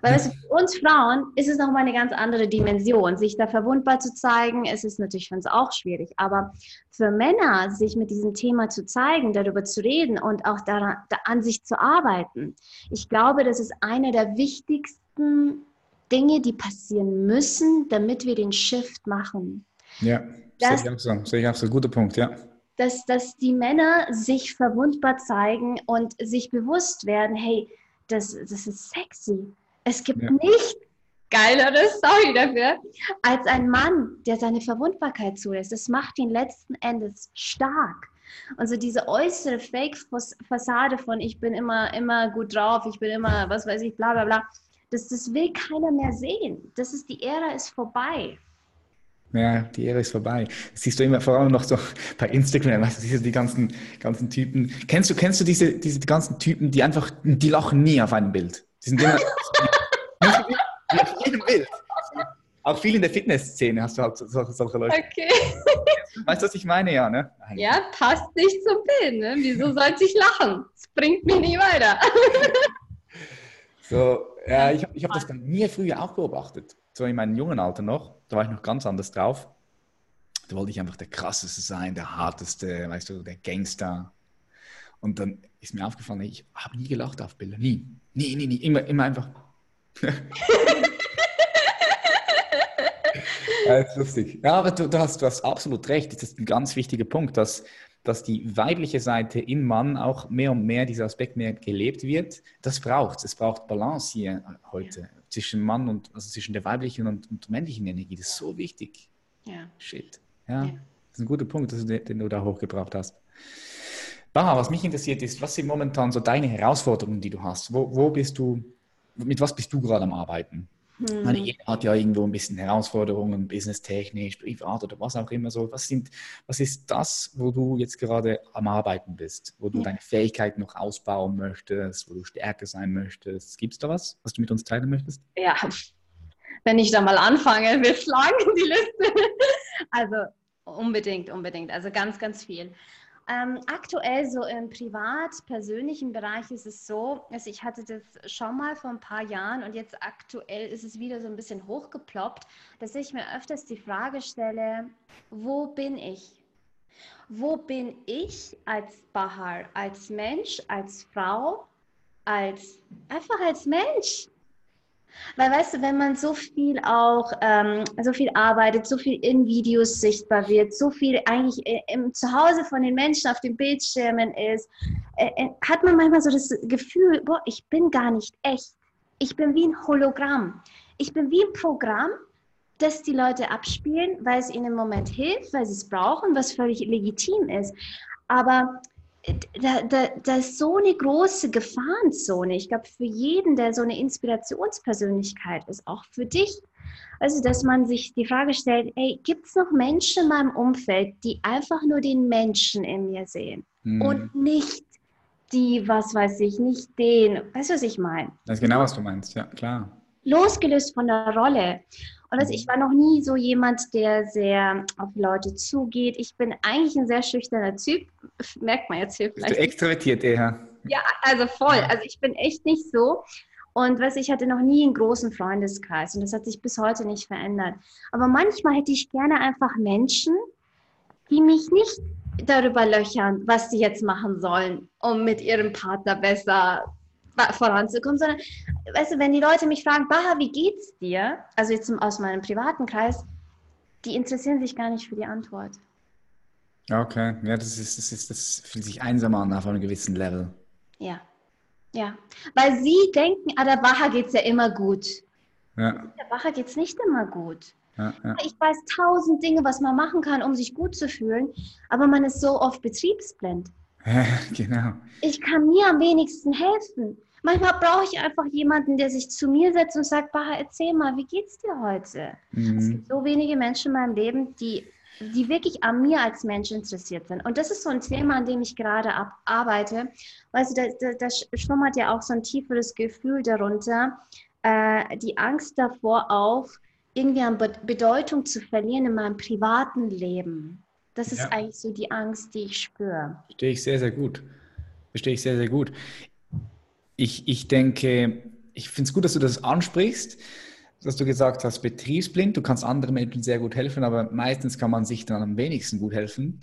Weil weißt du, für uns Frauen ist es nochmal eine ganz andere Dimension. Sich da verwundbar zu zeigen, es ist natürlich für uns auch schwierig. Aber für Männer, sich mit diesem Thema zu zeigen, darüber zu reden und auch daran, da an sich zu arbeiten, ich glaube, das ist eine der wichtigsten Dinge, die passieren müssen, damit wir den Shift machen. Ja, das, sehe ich auch so. Sehe ich auch so. Guter Punkt, ja. Dass, dass die Männer sich verwundbar zeigen und sich bewusst werden, hey, das, das ist sexy. Es gibt ja. nichts Geileres, sorry dafür, als ein Mann, der seine Verwundbarkeit zulässt. Das macht ihn letzten Endes stark. Und so diese äußere Fake-Fassade von ich bin immer, immer gut drauf, ich bin immer, was weiß ich, bla bla bla, das, das will keiner mehr sehen. Das ist, die Ära ist vorbei. Ja, die Ära ist vorbei. Das siehst du immer vor allem noch so bei Instagram, weißt du, siehst du die ganzen, ganzen Typen. Kennst du, kennst du diese, diese ganzen Typen, die einfach, die lachen nie auf einem Bild? Die sind immer auf jedem Bild. Auch viel in der Fitnessszene hast du halt solche, solche Leute. Okay. Weißt du, was ich meine, ja, ne? Ja, passt nicht zum Bild, ne? Wieso sollte ich lachen? Das bringt mich nicht weiter. so, ja, ich, ich habe das bei mir früher auch beobachtet. So in meinem jungen Alter noch, da war ich noch ganz anders drauf. Da wollte ich einfach der krasseste sein, der harteste, weißt du, der Gangster. Und dann ist mir aufgefallen, ich habe nie gelacht auf Bilder. Nie. Nie, nie, nie. Immer, immer einfach. ja, ist lustig. Ja, aber du, du, hast, du hast absolut recht. Das ist ein ganz wichtiger Punkt, dass, dass die weibliche Seite im Mann auch mehr und mehr, dieser Aspekt mehr gelebt wird. Das braucht es. Es braucht Balance hier heute zwischen Mann und, also zwischen der weiblichen und, und männlichen Energie. Das ist so wichtig. Ja. Shit. Ja, ja. das ist ein guter Punkt, den, den du da hochgebracht hast. Baha, was mich interessiert ist, was sind momentan so deine Herausforderungen, die du hast? Wo, wo bist du, mit was bist du gerade am Arbeiten? Hm. Meine Ehe hat ja irgendwo ein bisschen Herausforderungen, businesstechnisch, privat oder was auch immer so. Was, sind, was ist das, wo du jetzt gerade am Arbeiten bist, wo du ja. deine Fähigkeiten noch ausbauen möchtest, wo du stärker sein möchtest? Gibt es da was, was du mit uns teilen möchtest? Ja, wenn ich da mal anfange, wir schlagen die Liste. Also unbedingt, unbedingt. Also ganz, ganz viel. Ähm, aktuell so im privat-persönlichen Bereich ist es so, also ich hatte das schon mal vor ein paar Jahren und jetzt aktuell ist es wieder so ein bisschen hochgeploppt, dass ich mir öfters die Frage stelle, wo bin ich? Wo bin ich als Bahar, als Mensch, als Frau, als einfach als Mensch? Weil weißt du, wenn man so viel auch, ähm, so viel arbeitet, so viel in Videos sichtbar wird, so viel eigentlich im Zuhause von den Menschen auf den Bildschirmen ist, äh, äh, hat man manchmal so das Gefühl, boah, ich bin gar nicht echt. Ich bin wie ein Hologramm. Ich bin wie ein Programm, das die Leute abspielen, weil es ihnen im Moment hilft, weil sie es brauchen, was völlig legitim ist. Aber da, da, da ist so eine große Gefahrenzone. Ich glaube, für jeden, der so eine Inspirationspersönlichkeit ist, auch für dich. Also, dass man sich die Frage stellt, hey, gibt es noch Menschen in meinem Umfeld, die einfach nur den Menschen in mir sehen mhm. und nicht die, was weiß ich, nicht den, weißt du, was ich meine? Das ist genau, was du meinst, ja, klar. Losgelöst von der Rolle. Und also ich war noch nie so jemand, der sehr auf Leute zugeht. Ich bin eigentlich ein sehr schüchterner Typ. Merkt man jetzt hier vielleicht. Bist du extrovertiert eher? Ja, also voll. Also ich bin echt nicht so. Und was ich hatte noch nie einen großen Freundeskreis und das hat sich bis heute nicht verändert. Aber manchmal hätte ich gerne einfach Menschen, die mich nicht darüber löchern, was sie jetzt machen sollen, um mit ihrem Partner besser voranzukommen, sondern, weißt du, wenn die Leute mich fragen, Baha, wie geht's dir? Also jetzt aus meinem privaten Kreis, die interessieren sich gar nicht für die Antwort. Okay, ja, das ist, das ist, das fühlt sich einsam an auf einem gewissen Level. Ja, ja, weil sie denken, ah, der Baha geht's ja immer gut. Ja. Der Baha geht's nicht immer gut. Ja, ja. Ich weiß tausend Dinge, was man machen kann, um sich gut zu fühlen, aber man ist so oft betriebsblind. Genau. Ich kann mir am wenigsten helfen. Manchmal brauche ich einfach jemanden, der sich zu mir setzt und sagt, Baha, erzähl mal, wie geht's dir heute? Mhm. Es gibt so wenige Menschen in meinem Leben, die, die wirklich an mir als Mensch interessiert sind. Und das ist so ein Thema, an dem ich gerade arbeite. Weißt du, da, da, da schlummert ja auch so ein tieferes Gefühl darunter, äh, die Angst davor auf, irgendwie an Bedeutung zu verlieren in meinem privaten Leben. Das ist ja. eigentlich so die Angst, die ich spüre. Verstehe ich sehr, sehr gut. Verstehe ich sehr, sehr gut. Ich, ich denke, ich finde es gut, dass du das ansprichst, dass du gesagt hast, betriebsblind, du kannst anderen Menschen sehr gut helfen, aber meistens kann man sich dann am wenigsten gut helfen.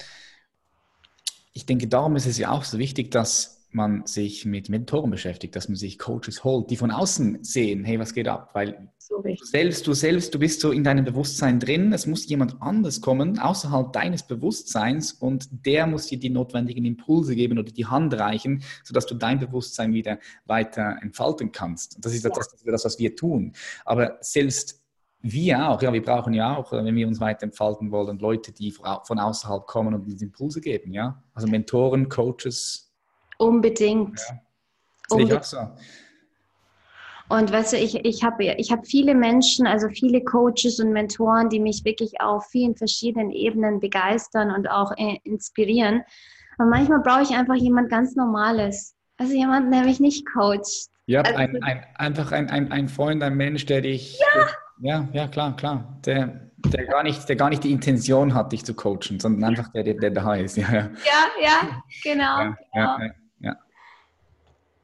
Ich denke, darum ist es ja auch so wichtig, dass man sich mit Mentoren beschäftigt, dass man sich Coaches holt, die von außen sehen, hey, was geht ab? Weil so du selbst, du selbst, du bist so in deinem Bewusstsein drin, es muss jemand anders kommen, außerhalb deines Bewusstseins und der muss dir die notwendigen Impulse geben oder die Hand reichen, sodass du dein Bewusstsein wieder weiter entfalten kannst. Das ist ja. das, das, was wir tun. Aber selbst wir auch, ja, wir brauchen ja auch, wenn wir uns weiter entfalten wollen, Leute, die von außerhalb kommen und uns Impulse geben, ja. Also Mentoren, Coaches, Unbedingt. Ja. Unbedingt. So. Und weißt du, ich, ich habe ich hab viele Menschen, also viele Coaches und Mentoren, die mich wirklich auf vielen verschiedenen Ebenen begeistern und auch äh, inspirieren. Und manchmal brauche ich einfach jemand ganz Normales. Also jemand, der mich nicht coacht. Ja, also, ein, ein, einfach ein, ein, ein Freund, ein Mensch, der dich. Ja, ja, ja klar, klar. Der, der, gar nicht, der gar nicht die Intention hat, dich zu coachen, sondern einfach der, der, der da ist. Ja, ja, ja, ja genau. Ja, genau.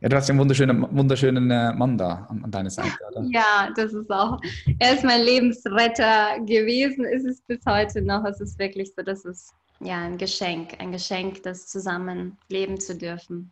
Ja, du hast ja einen wunderschönen, wunderschönen äh, Mann da an, an deiner Seite, oder? Ja, das ist auch. Er ist mein Lebensretter gewesen, ist es bis heute noch. Es ist wirklich so, das ist ja ein Geschenk, ein Geschenk, das zusammen leben zu dürfen.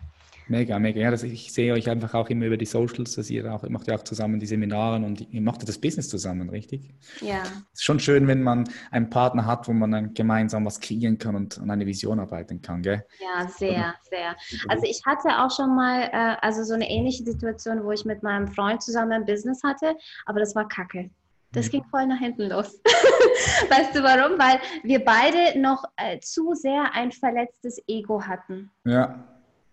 Mega, mega. Ja, das, ich sehe euch einfach auch immer über die Socials, dass ihr auch, ihr macht ja auch zusammen die Seminare und ihr macht ja das Business zusammen, richtig? Ja. Es ist schon schön, wenn man einen Partner hat, wo man dann gemeinsam was kreieren kann und an eine Vision arbeiten kann, gell? Ja, sehr, sehr. Also ich hatte auch schon mal, äh, also so eine ähnliche Situation, wo ich mit meinem Freund zusammen ein Business hatte, aber das war kacke. Das mhm. ging voll nach hinten los. weißt du warum? Weil wir beide noch äh, zu sehr ein verletztes Ego hatten. Ja.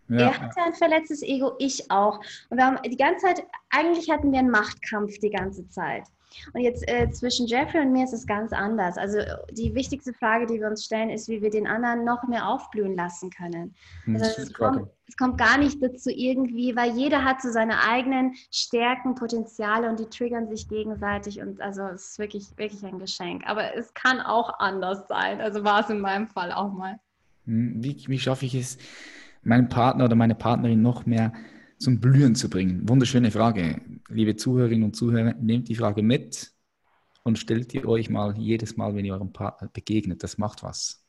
Ja. Er hatte ein verletztes Ego, ich auch. Und wir haben die ganze Zeit, eigentlich hatten wir einen Machtkampf die ganze Zeit. Und jetzt äh, zwischen Jeffrey und mir ist es ganz anders. Also die wichtigste Frage, die wir uns stellen, ist, wie wir den anderen noch mehr aufblühen lassen können. Hm, also es, kommt, es, kommt, gar nicht dazu irgendwie, weil jeder hat so seine eigenen Stärken, Potenziale und die triggern sich gegenseitig und also es ist wirklich, wirklich ein Geschenk. Aber es kann auch anders sein. Also war es in meinem Fall auch mal. Hm, wie, wie schaffe ich es? meinen Partner oder meine Partnerin noch mehr zum Blühen zu bringen? Wunderschöne Frage. Liebe Zuhörerinnen und Zuhörer, nehmt die Frage mit und stellt ihr euch mal jedes Mal, wenn ihr eurem Partner begegnet. Das macht was.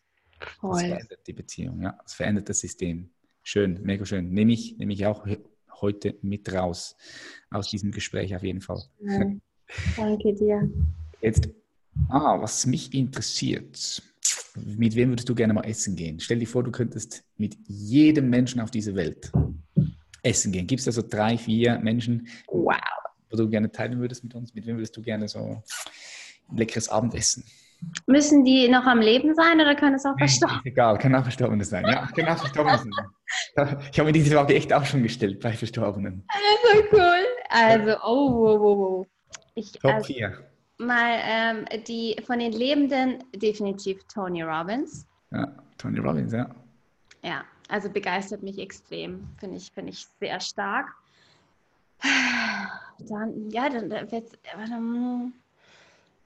Voll. Das verändert die Beziehung, ja. Das verändert das System. Schön, mega schön. Nehme ich, nehme ich auch heute mit raus aus diesem Gespräch auf jeden Fall. Ja. Danke dir. Jetzt, ah, was mich interessiert, mit wem würdest du gerne mal essen gehen? Stell dir vor, du könntest mit jedem Menschen auf dieser Welt essen gehen. Gibt es da so drei, vier Menschen, wow, wo du gerne teilen würdest mit uns? Mit wem würdest du gerne so ein leckeres Abendessen? Müssen die noch am Leben sein oder können es auch verstorben? Nee, egal, kann auch verstorben sein. Ja, kann auch verstorben sein. Ich habe mir diese Frage echt auch schon gestellt bei Verstorbenen. Also cool. Also, oh, oh, oh, oh. Ich, Top also, 4 mal ähm, die von den Lebenden definitiv Tony Robbins. Ja, Tony Robbins, ja. Ja, also begeistert mich extrem, finde ich, finde ich sehr stark. Dann, ja, dann wird ähm,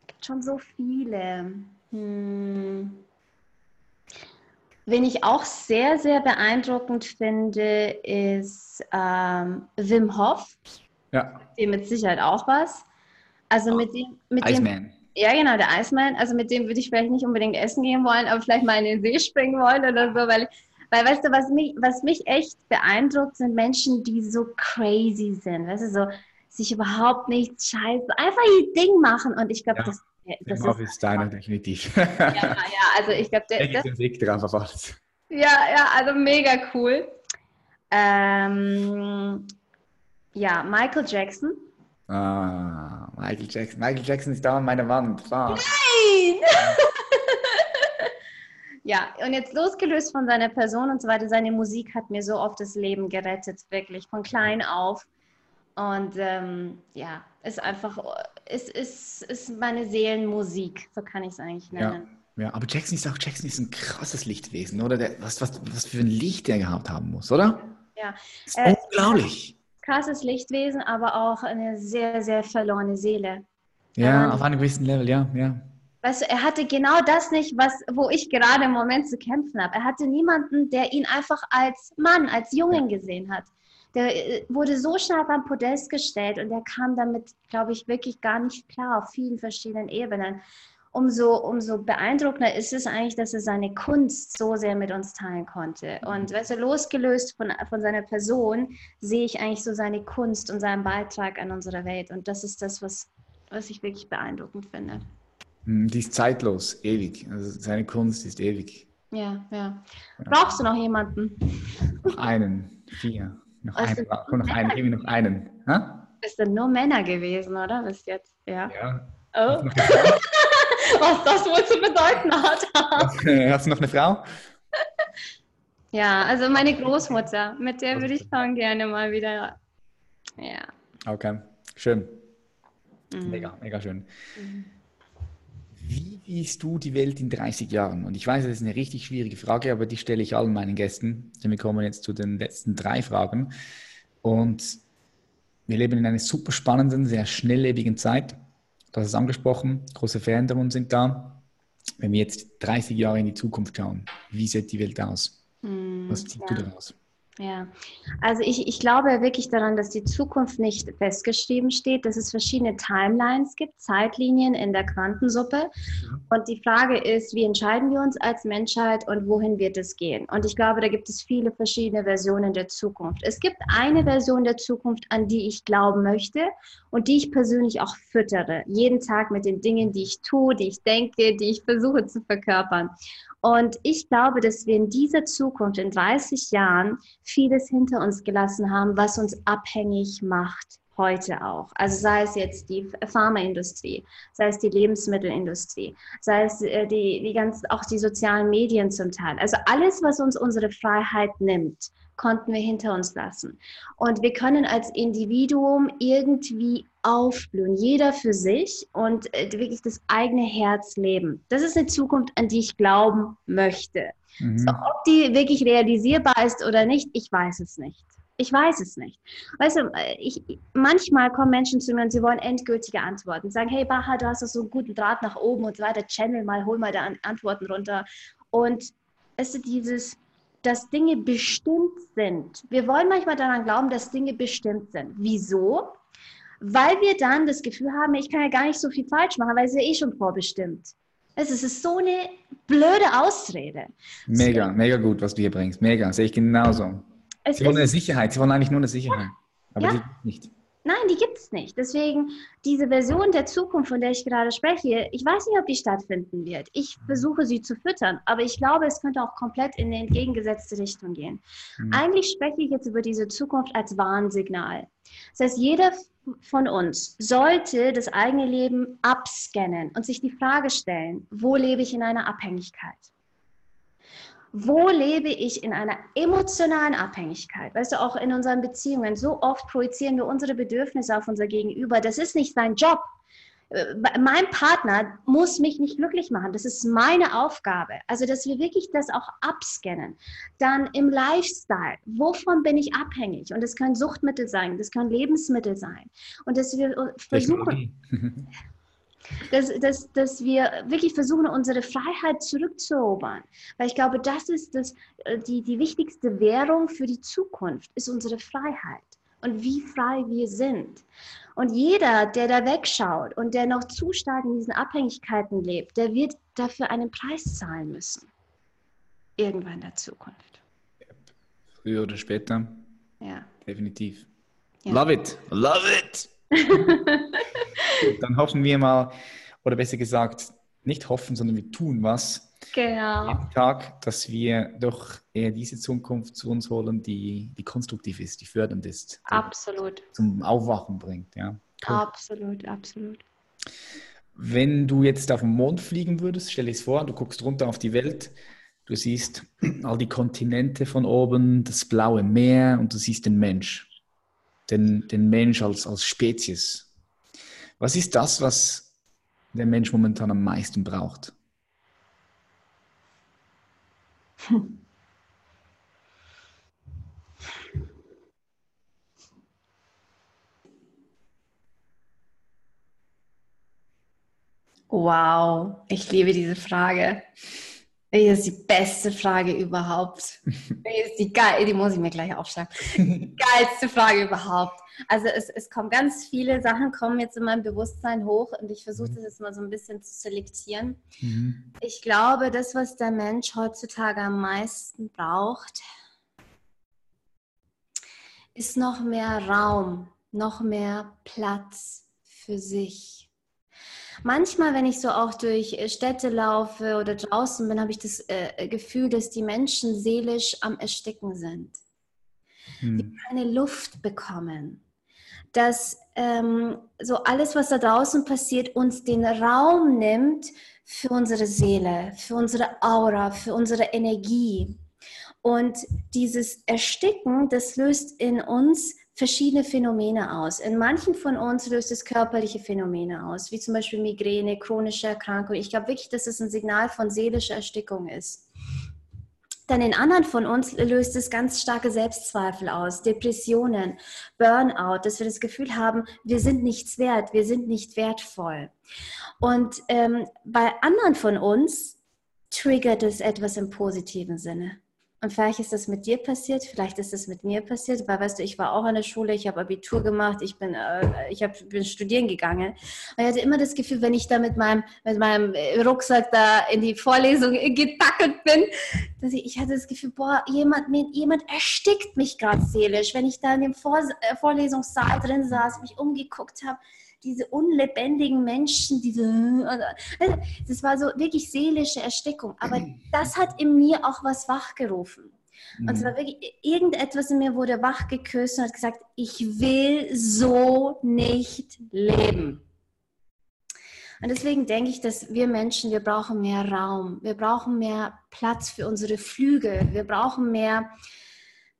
gibt schon so viele. Hm. Wen ich auch sehr, sehr beeindruckend finde, ist ähm, Wim Hof. Ja. Dem mit Sicherheit auch was. Also mit dem, mit Iceman. Dem, ja, genau, der Iceman. Also mit dem würde ich vielleicht nicht unbedingt essen gehen wollen, aber vielleicht mal in den See springen wollen oder so, weil, weil weißt du, was mich, was mich echt beeindruckt, sind Menschen, die so crazy sind. Weißt du, so sich überhaupt nicht scheiße, einfach ihr Ding machen. Und ich glaube, ja. das, das ist, ist deiner definitiv. ja, ja, also ich glaube, der ist den Weg drauf auf alles. Ja, ja, also mega cool. Ähm, ja, Michael Jackson. Ah, Michael Jackson. Michael Jackson ist da an meiner Wand. Ah. Nein! ja, und jetzt losgelöst von seiner Person und so weiter, seine Musik hat mir so oft das Leben gerettet, wirklich, von klein auf. Und ähm, ja, ist einfach, ist, ist, ist meine Seelenmusik, so kann ich es eigentlich nennen. Ja. ja, aber Jackson ist auch, Jackson ist ein krasses Lichtwesen, oder? Der, was, was, was für ein Licht der gehabt haben muss, oder? Ja. ist äh, unglaublich krasses Lichtwesen, aber auch eine sehr, sehr verlorene Seele. Ja, ähm, auf einem gewissen Level, ja, ja. Weißt du, er hatte genau das nicht, was, wo ich gerade im Moment zu kämpfen habe. Er hatte niemanden, der ihn einfach als Mann, als Jungen gesehen hat. der äh, wurde so stark am Podest gestellt und der kam damit, glaube ich, wirklich gar nicht klar auf vielen verschiedenen Ebenen. Umso, umso beeindruckender ist es eigentlich, dass er seine Kunst so sehr mit uns teilen konnte. Und weißt du, losgelöst von, von seiner Person sehe ich eigentlich so seine Kunst und seinen Beitrag an unserer Welt. Und das ist das, was, was ich wirklich beeindruckend finde. Hm, die ist zeitlos, ewig. Also seine Kunst ist ewig. Ja, ja. Brauchst du noch jemanden? Noch einen, vier. Noch einen, noch einen, gib mir noch einen. Ha? Es sind nur Männer gewesen, oder? Bis jetzt, ja. Ja. Oh. Was das wohl zu bedeuten hat. Hast du noch eine Frau? Ja, also meine Großmutter, mit der würde ich schon gerne mal wieder. Ja. Okay, schön. Mhm. Mega, mega schön. Mhm. Wie siehst du die Welt in 30 Jahren? Und ich weiß, das ist eine richtig schwierige Frage, aber die stelle ich allen meinen Gästen. Denn wir kommen jetzt zu den letzten drei Fragen. Und wir leben in einer super spannenden, sehr schnelllebigen Zeit. Hast es angesprochen, große Veränderungen sind da. Wenn wir jetzt 30 Jahre in die Zukunft schauen, wie sieht die Welt aus? Hm, Was ziehst ja. du daraus? Ja, also ich, ich glaube wirklich daran, dass die Zukunft nicht festgeschrieben steht, dass es verschiedene Timelines gibt, Zeitlinien in der Quantensuppe. Und die Frage ist, wie entscheiden wir uns als Menschheit und wohin wird es gehen? Und ich glaube, da gibt es viele verschiedene Versionen der Zukunft. Es gibt eine Version der Zukunft, an die ich glauben möchte und die ich persönlich auch füttere, jeden Tag mit den Dingen, die ich tue, die ich denke, die ich versuche zu verkörpern. Und ich glaube, dass wir in dieser Zukunft, in 30 Jahren, vieles hinter uns gelassen haben, was uns abhängig macht heute auch. Also sei es jetzt die Pharmaindustrie, sei es die Lebensmittelindustrie, sei es äh, die, die ganz, auch die sozialen Medien zum Teil. Also alles, was uns unsere Freiheit nimmt, konnten wir hinter uns lassen. Und wir können als Individuum irgendwie aufblühen, jeder für sich und äh, wirklich das eigene Herz leben. Das ist eine Zukunft, an die ich glauben möchte. Mhm. So, ob die wirklich realisierbar ist oder nicht, ich weiß es nicht. Ich weiß es nicht. Weißt du, äh, ich, manchmal kommen Menschen zu mir und sie wollen endgültige Antworten. Sagen, hey Baha, du hast doch so einen guten Draht nach oben und so weiter. Channel mal, hol mal da Antworten runter. Und es ist dieses, dass Dinge bestimmt sind. Wir wollen manchmal daran glauben, dass Dinge bestimmt sind. Wieso? Weil wir dann das Gefühl haben, ich kann ja gar nicht so viel falsch machen, weil es ja eh schon vorbestimmt. Es ist so eine blöde Ausrede. Mega, so. mega gut, was du hier bringst. Mega, sehe ich genauso. Es sie wollen eine Sicherheit, sie wollen eigentlich nur eine Sicherheit. Ja. Aber ja. die nicht. Nein, die gibt es nicht. Deswegen, diese Version der Zukunft, von der ich gerade spreche, ich weiß nicht, ob die stattfinden wird. Ich versuche sie zu füttern, aber ich glaube, es könnte auch komplett in die entgegengesetzte Richtung gehen. Mhm. Eigentlich spreche ich jetzt über diese Zukunft als Warnsignal. Das heißt, jeder von uns sollte das eigene Leben abscannen und sich die Frage stellen, wo lebe ich in einer Abhängigkeit? Wo lebe ich in einer emotionalen Abhängigkeit? Weißt du, auch in unseren Beziehungen, so oft projizieren wir unsere Bedürfnisse auf unser Gegenüber. Das ist nicht sein Job. Äh, mein Partner muss mich nicht glücklich machen. Das ist meine Aufgabe. Also, dass wir wirklich das auch abscannen. Dann im Lifestyle. Wovon bin ich abhängig? Und das können Suchtmittel sein, das können Lebensmittel sein. Und dass wir versuchen. dass, dass, dass wir wirklich versuchen, unsere Freiheit zurückzuerobern. Weil ich glaube, das ist das, äh, die, die wichtigste Währung für die Zukunft, ist unsere Freiheit und wie frei wir sind. Und jeder, der da wegschaut und der noch zu stark in diesen Abhängigkeiten lebt, der wird dafür einen Preis zahlen müssen. Irgendwann in der Zukunft. Früher oder später. Ja. Definitiv. Ja. Love it. Love it. Dann hoffen wir mal, oder besser gesagt, nicht hoffen, sondern wir tun was. Genau. Jeden Tag, dass wir doch eher diese Zukunft zu uns holen, die, die konstruktiv ist, die fördernd ist. Die absolut. Zum Aufwachen bringt, ja. Cool. Absolut, absolut. Wenn du jetzt auf den Mond fliegen würdest, stell dir es vor, du guckst runter auf die Welt, du siehst all die Kontinente von oben, das blaue Meer und du siehst den Mensch den, den Mensch als, als Spezies. Was ist das, was der Mensch momentan am meisten braucht? Wow, ich liebe diese Frage. Das ist die beste Frage überhaupt. Das ist die geil, die muss ich mir gleich aufschreiben. Die geilste Frage überhaupt. Also es, es kommen ganz viele Sachen, kommen jetzt in meinem Bewusstsein hoch und ich versuche mhm. das jetzt mal so ein bisschen zu selektieren. Mhm. Ich glaube, das, was der Mensch heutzutage am meisten braucht, ist noch mehr Raum, noch mehr Platz für sich Manchmal, wenn ich so auch durch äh, Städte laufe oder draußen bin, habe ich das äh, Gefühl, dass die Menschen seelisch am Ersticken sind. Hm. Die keine Luft bekommen. Dass ähm, so alles, was da draußen passiert, uns den Raum nimmt für unsere Seele, für unsere Aura, für unsere Energie. Und dieses Ersticken, das löst in uns verschiedene Phänomene aus. In manchen von uns löst es körperliche Phänomene aus, wie zum Beispiel Migräne, chronische Erkrankung. Ich glaube wirklich, dass es ein Signal von seelischer Erstickung ist. Dann in anderen von uns löst es ganz starke Selbstzweifel aus, Depressionen, Burnout, dass wir das Gefühl haben, wir sind nichts wert, wir sind nicht wertvoll. Und ähm, bei anderen von uns triggert es etwas im positiven Sinne. Und vielleicht ist das mit dir passiert, vielleicht ist das mit mir passiert, weil weißt du, ich war auch an der Schule, ich habe Abitur gemacht, ich bin, äh, ich hab, bin studieren gegangen. Und ich hatte immer das Gefühl, wenn ich da mit meinem, mit meinem Rucksack da in die Vorlesung getackelt bin, dass ich, ich hatte das Gefühl, boah, jemand, jemand erstickt mich gerade seelisch. Wenn ich da in dem Vor äh, Vorlesungssaal drin saß, mich umgeguckt habe, diese unlebendigen Menschen, diese, das war so wirklich seelische Erstickung. Aber das hat in mir auch was wachgerufen. Und es war mhm. wirklich, irgendetwas in mir wurde wachgeküsst und hat gesagt, ich will so nicht leben. Und deswegen denke ich, dass wir Menschen, wir brauchen mehr Raum, wir brauchen mehr Platz für unsere Flügel, wir brauchen mehr,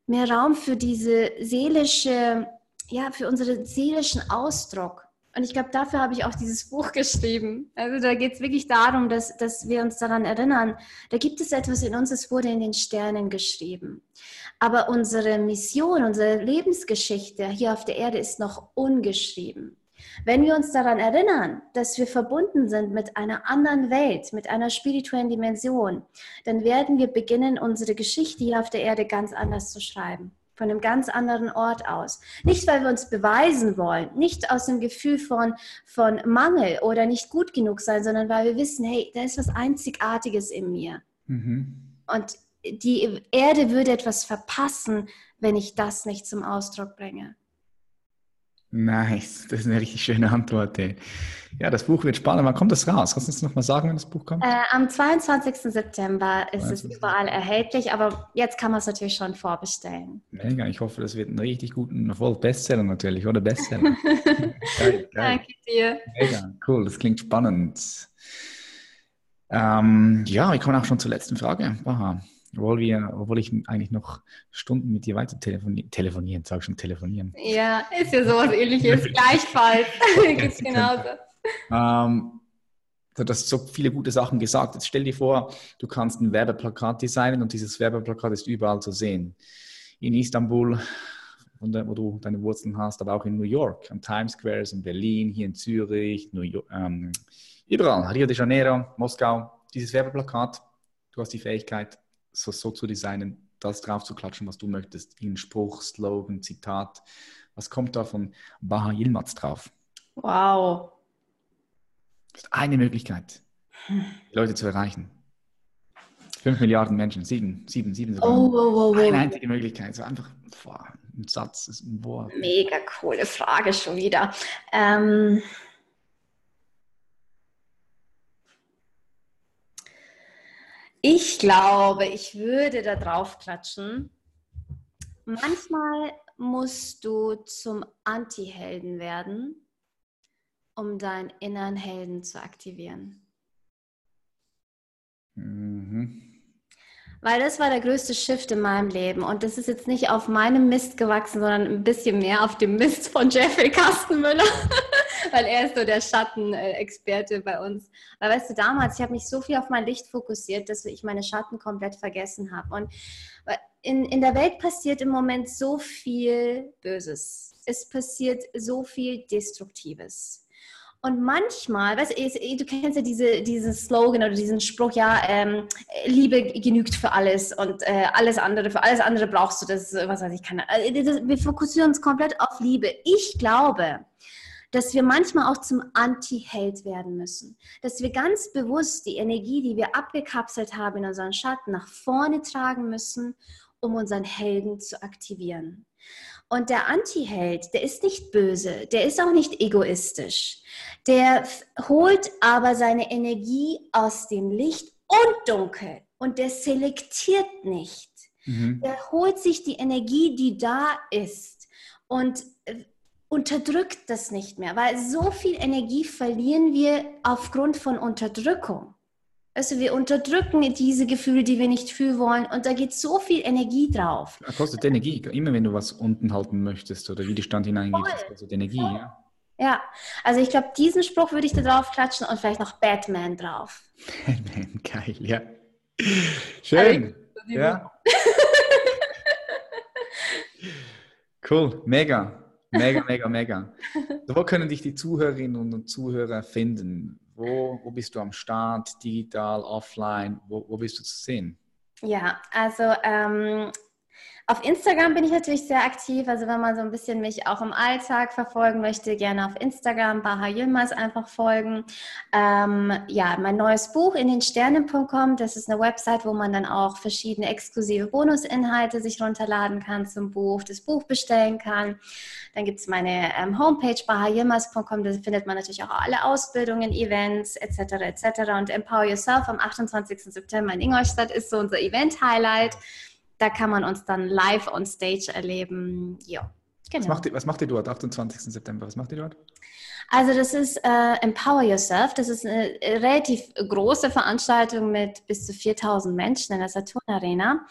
mehr Raum für diese seelische, ja, für unseren seelischen Ausdruck. Und ich glaube, dafür habe ich auch dieses Buch geschrieben. Also da geht es wirklich darum, dass, dass wir uns daran erinnern, da gibt es etwas in uns, es wurde in den Sternen geschrieben. Aber unsere Mission, unsere Lebensgeschichte hier auf der Erde ist noch ungeschrieben. Wenn wir uns daran erinnern, dass wir verbunden sind mit einer anderen Welt, mit einer spirituellen Dimension, dann werden wir beginnen, unsere Geschichte hier auf der Erde ganz anders zu schreiben von einem ganz anderen Ort aus. Nicht, weil wir uns beweisen wollen, nicht aus dem Gefühl von, von Mangel oder nicht gut genug sein, sondern weil wir wissen, hey, da ist was Einzigartiges in mir. Mhm. Und die Erde würde etwas verpassen, wenn ich das nicht zum Ausdruck bringe. Nice, das ist eine richtig schöne Antwort. Ey. Ja, das Buch wird spannend. Wann kommt das raus? Kannst du uns noch mal sagen, wenn das Buch kommt? Äh, am 22. September ist 22. es überall erhältlich, aber jetzt kann man es natürlich schon vorbestellen. Mega, ich hoffe, das wird ein richtig guten voll Bestseller natürlich, oder Bestseller. geil, geil. Danke dir. Mega, cool, das klingt spannend. Ähm, ja, wir kommen auch schon zur letzten Frage. Aha obwohl, wir, obwohl ich eigentlich noch Stunden mit dir weiter telefonieren, telefonieren sag schon telefonieren. Ja, ist ja sowas ähnliches, gleichfalls. Geht's genauso. Ähm, du hast so viele gute Sachen gesagt. Jetzt stell dir vor, du kannst ein Werbeplakat designen und dieses Werbeplakat ist überall zu sehen. In Istanbul, wo du deine Wurzeln hast, aber auch in New York, am Times Square, in Berlin, hier in Zürich, New York, ähm, überall, Rio de Janeiro, Moskau. Dieses Werbeplakat, du hast die Fähigkeit, so, so zu designen, das drauf zu klatschen, was du möchtest. In Spruch, Slogan, Zitat. Was kommt da von Baha Yilmaz drauf? Wow. Das ist eine Möglichkeit, die Leute zu erreichen. Fünf Milliarden Menschen, sieben, sieben, sieben sogar. Oh, oh, oh, oh. Eine einzige Möglichkeit, so einfach boah, ein Satz, ist ein Wort. Mega coole Frage schon wieder. Ähm, Ich glaube, ich würde da drauf klatschen. Manchmal musst du zum Anti-Helden werden, um deinen inneren Helden zu aktivieren. Mhm. Weil das war der größte Shift in meinem Leben. Und das ist jetzt nicht auf meinem Mist gewachsen, sondern ein bisschen mehr auf dem Mist von Jeffrey Kastenmüller. Weil er ist so der Schattenexperte bei uns. Weil weißt du, damals, ich habe mich so viel auf mein Licht fokussiert, dass ich meine Schatten komplett vergessen habe. Und in, in der Welt passiert im Moment so viel Böses. Es passiert so viel Destruktives. Und manchmal, weißt du, du kennst ja diese, diesen Slogan oder diesen Spruch, ja, ähm, Liebe genügt für alles und äh, alles andere, für alles andere brauchst du das, was weiß ich, keine, äh, wir fokussieren uns komplett auf Liebe. Ich glaube, dass wir manchmal auch zum Anti-Held werden müssen. Dass wir ganz bewusst die Energie, die wir abgekapselt haben in unseren Schatten, nach vorne tragen müssen, um unseren Helden zu aktivieren. Und der Anti-Held, der ist nicht böse, der ist auch nicht egoistisch. Der holt aber seine Energie aus dem Licht und Dunkel und der selektiert nicht. Mhm. Der holt sich die Energie, die da ist und unterdrückt das nicht mehr, weil so viel Energie verlieren wir aufgrund von Unterdrückung. Also wir unterdrücken diese Gefühle, die wir nicht fühlen wollen und da geht so viel Energie drauf. Das kostet Energie, immer wenn du was unten halten möchtest oder Widerstand hineingeht, das kostet Energie. Ja. ja, also ich glaube, diesen Spruch würde ich da drauf klatschen und vielleicht noch Batman drauf. Batman, geil, ja. Schön. Also, ja. cool, mega. Mega, mega, mega. wo können dich die Zuhörerinnen und Zuhörer finden? Wo, wo bist du am Start, digital, offline? Wo, wo bist du zu sehen? Ja, also ähm, auf Instagram bin ich natürlich sehr aktiv. Also wenn man so ein bisschen mich auch im Alltag verfolgen möchte, gerne auf Instagram, Baha Yilmaz einfach folgen. Ähm, ja, mein neues Buch in den Sternen.com, das ist eine Website, wo man dann auch verschiedene exklusive Bonusinhalte sich runterladen kann zum Buch, das Buch bestellen kann. Dann gibt es meine ähm, Homepage bahayilmaz.com, da findet man natürlich auch alle Ausbildungen, Events etc. etc. Und Empower Yourself am 28. September in Ingolstadt ist so unser Event-Highlight da kann man uns dann live on stage erleben. Ja, genau. Was macht, ihr, was macht ihr dort, 28. September? Was macht ihr dort? Also das ist äh, Empower Yourself. Das ist eine relativ große Veranstaltung mit bis zu 4000 Menschen in der Saturn Arena.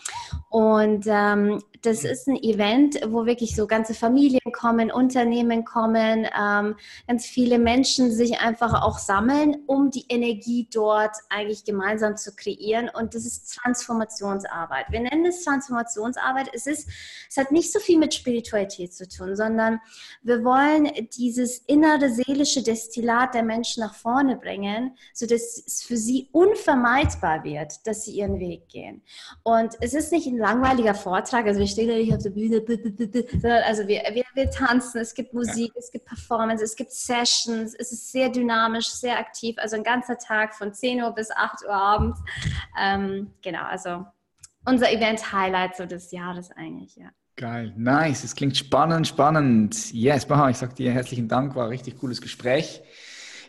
Und ähm, das ist ein Event, wo wirklich so ganze Familien kommen, Unternehmen kommen, ähm, ganz viele Menschen sich einfach auch sammeln, um die Energie dort eigentlich gemeinsam zu kreieren. Und das ist Transformationsarbeit. Wir nennen es Transformationsarbeit. Es, ist, es hat nicht so viel mit Spiritualität zu tun, sondern wir wollen dieses innere seelische Destillat der Menschen nach vorne bringen, sodass es für sie unvermeidbar wird, dass sie ihren Weg gehen. Und es ist nicht ein langweiliger Vortrag, also wir stehen ja nicht auf der Bühne, also wir, wir, wir tanzen, es gibt Musik, es gibt Performance, es gibt Sessions, es ist sehr dynamisch, sehr aktiv, also ein ganzer Tag von 10 Uhr bis 8 Uhr abends. Ähm, genau, also unser Event-Highlight so des Jahres eigentlich, ja. Geil, nice. Es klingt spannend, spannend. Yes, Baha, ich sage dir herzlichen Dank, war ein richtig cooles Gespräch.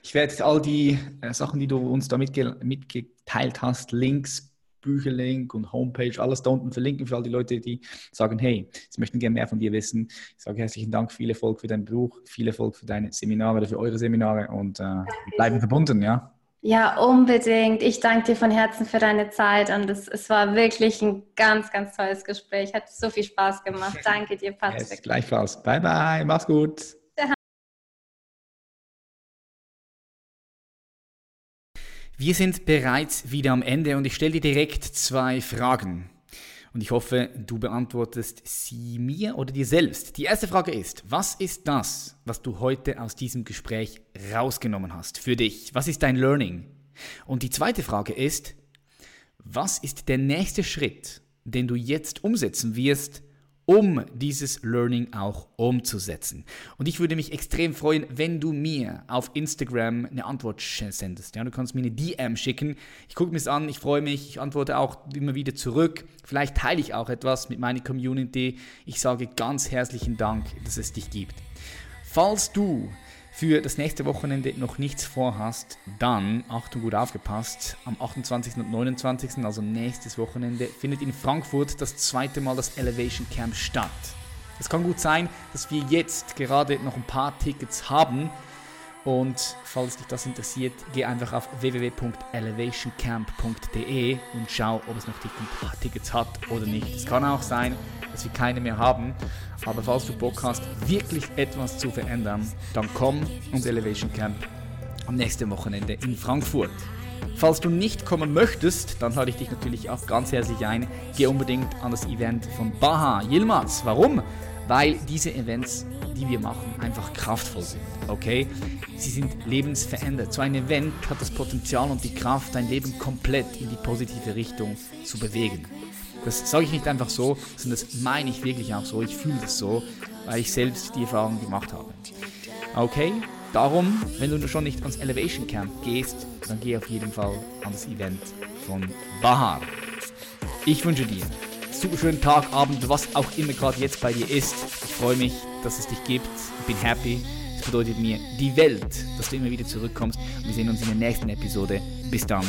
Ich werde all die äh, Sachen, die du uns da mitge mitgeteilt hast, Links, Bücherlink und Homepage, alles da unten verlinken für all die Leute, die sagen, hey, sie möchten gerne mehr von dir wissen. Ich sage herzlichen Dank, viel Erfolg für dein Buch, viel Erfolg für deine Seminare oder für eure Seminare und äh, bleiben verbunden, ja. Ja, unbedingt. Ich danke dir von Herzen für deine Zeit und es, es war wirklich ein ganz, ganz tolles Gespräch. Hat so viel Spaß gemacht. Danke dir, Patrick. Yes, gleichfalls. Bye, bye. Mach's gut. Wir sind bereits wieder am Ende und ich stelle dir direkt zwei Fragen. Und ich hoffe, du beantwortest sie mir oder dir selbst. Die erste Frage ist, was ist das, was du heute aus diesem Gespräch rausgenommen hast für dich? Was ist dein Learning? Und die zweite Frage ist, was ist der nächste Schritt, den du jetzt umsetzen wirst, um dieses Learning auch umzusetzen. Und ich würde mich extrem freuen, wenn du mir auf Instagram eine Antwort sendest. Ja, du kannst mir eine DM schicken. Ich gucke mir es an, ich freue mich, ich antworte auch immer wieder zurück. Vielleicht teile ich auch etwas mit meiner Community. Ich sage ganz herzlichen Dank, dass es dich gibt. Falls du für das nächste Wochenende noch nichts vorhast, dann, Achtung, gut aufgepasst, am 28. und 29., also nächstes Wochenende, findet in Frankfurt das zweite Mal das Elevation Camp statt. Es kann gut sein, dass wir jetzt gerade noch ein paar Tickets haben und falls dich das interessiert, geh einfach auf www.elevationcamp.de und schau, ob es noch Tickets hat oder nicht. Es kann auch sein, dass wir keine mehr haben, aber falls du Bock hast, wirklich etwas zu verändern, dann komm ins Elevation Camp am nächsten Wochenende in Frankfurt. Falls du nicht kommen möchtest, dann lade ich dich natürlich auch ganz herzlich ein. Geh unbedingt an das Event von Baha Yilmaz. Warum? Weil diese Events, die wir machen, einfach kraftvoll sind. Okay? Sie sind lebensverändert. So ein Event hat das Potenzial und die Kraft, dein Leben komplett in die positive Richtung zu bewegen. Das sage ich nicht einfach so, sondern das meine ich wirklich auch so. Ich fühle das so, weil ich selbst die Erfahrung gemacht habe. Okay? Darum, wenn du schon nicht ans Elevation Camp gehst, dann geh auf jeden Fall an das Event von Bahar. Ich wünsche dir super schönen Tag, Abend, was auch immer gerade jetzt bei dir ist. Ich freue mich, dass es dich gibt. Ich bin happy. Es bedeutet mir die Welt, dass du immer wieder zurückkommst. wir sehen uns in der nächsten Episode. Bis dann.